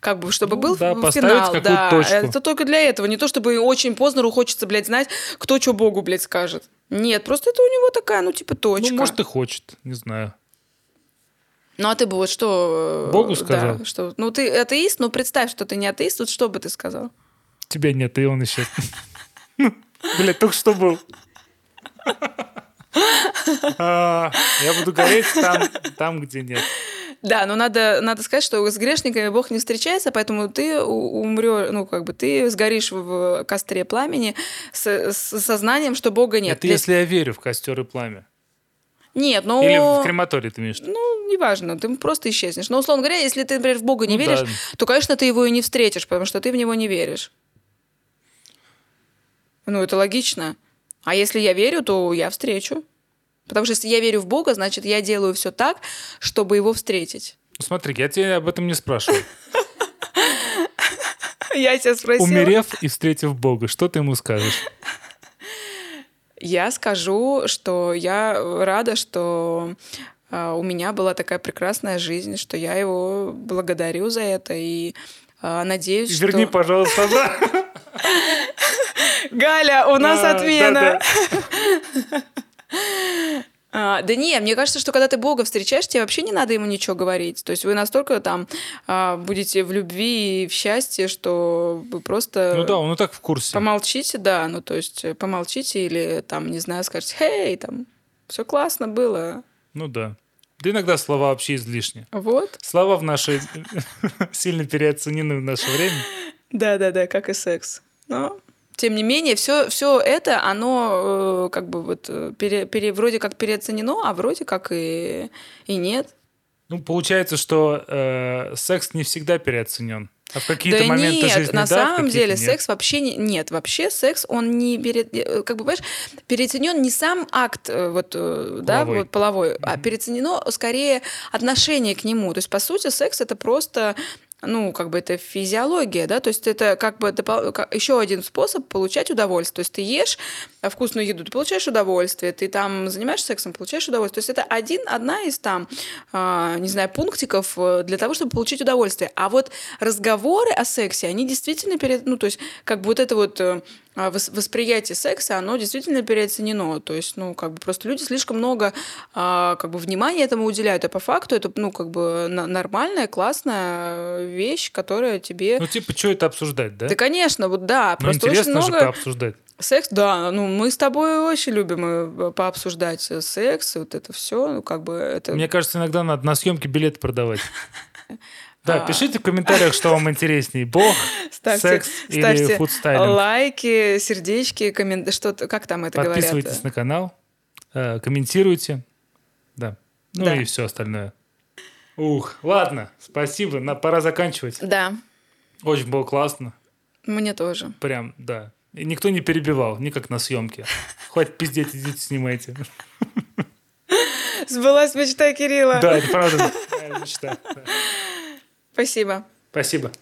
Как бы, чтобы Ну был да, поставить финал, да. точку. Это только для этого. Не то, чтобы очень Познеру хочется, блядь, знать, кто что Богу, блядь, скажет. Нет, просто это у него такая, ну, типа, точка. Ну, может, и хочет, не знаю. Ну, а ты бы вот что... э, Богу да, сказал? что, ну, ты атеист, но представь, что ты не атеист, вот что бы ты сказал? Тебя нет, и он еще. Блядь, только что был. Я буду гореть там, там, где нет. Да, но надо, надо сказать, что с грешниками Бог не встречается, поэтому ты умрешь, ну, как бы ты сгоришь в костре пламени с, с сознанием, что Бога нет. Это если я верю в костер и пламя. Нет, ну... Или в крематорий ты имеешь? Ну, неважно, ты просто исчезнешь. Но, условно говоря, если ты, например, в Бога не Ну веришь, да. то, конечно, ты его и не встретишь, потому что ты в него не веришь. Ну, это логично. А если я верю, то я встречу. Потому что если я верю в Бога, значит, я делаю все так, чтобы его встретить. Ну, Смотри, я тебя об этом не спрашиваю. Я тебя спросила. Умерев и встретив Бога, что ты ему скажешь? Я скажу, что я рада, что а, у меня была такая прекрасная жизнь, что я его благодарю за это и а, надеюсь, Верни, что... пожалуйста, да. Галя, у нас А, отмена. А, да не, мне кажется, что когда ты Бога встречаешь, тебе вообще не надо ему ничего говорить. То есть вы настолько там а, будете в любви и в счастье, что вы просто Ну да, он и так в курсе. помолчите, да, ну то есть помолчите или там, не знаю, скажете, хей, там, все классно было. Ну да. Да иногда слова вообще излишни. Вот. Слова в нашей сильно переоценены в наше время. Да-да-да, как и секс. Но, тем не менее, все, все это, оно э, как бы вот э, пере, пере- вроде как переоценено, а вроде как и, и нет. Ну, получается, что э, секс не всегда переоценен. А в какие-то да моменты нет, жизни на да, самом деле нет. секс вообще не, нет, вообще секс он не пере, э, как бы понимаешь, переоценен не сам акт э, вот э, да Половой. вот половой, а переоценено скорее отношение к нему. То есть по сути секс это просто ну, как бы это физиология, да, то есть это как бы еще один способ получать удовольствие. То есть ты ешь вкусную еду, ты получаешь удовольствие, ты там занимаешься сексом, получаешь удовольствие. То есть это один, одна из там, а, не знаю, пунктиков э, для того, чтобы получить удовольствие. А вот разговоры о сексе, они действительно перед, ну, то есть как бы вот это вот э, а, вос- восприятие секса, оно действительно переоценено. То есть, ну, как бы просто люди слишком много а, как бы внимания этому уделяют, а по факту это, ну, как бы на- нормальная, классная вещь, которая тебе... Ну, типа, что это обсуждать, да? Да, конечно, вот да, Ну, просто очень интересно же много... Секс, да, ну мы с тобой очень любим э, пообсуждать э, секс, и вот это все, ну как бы это... Мне кажется, иногда надо на съемке билеты продавать. Да, А. пишите в комментариях, что вам интереснее. Бог, Ставьте, секс или фудстайлинг. лайки, сердечки, коммент... что как там это Подписывайтесь говорят? на канал, э, комментируйте. Да. Ну Да. и все остальное. Ух, ладно, спасибо. На, пора заканчивать. Да, Очень было классно. мне тоже. Прям, да. И никто не перебивал, не как на съемке. Хватит пиздеть, идите снимайте. Сбылась мечта Кирилла. Да, это правда. мечта. Спасибо. Спасибо.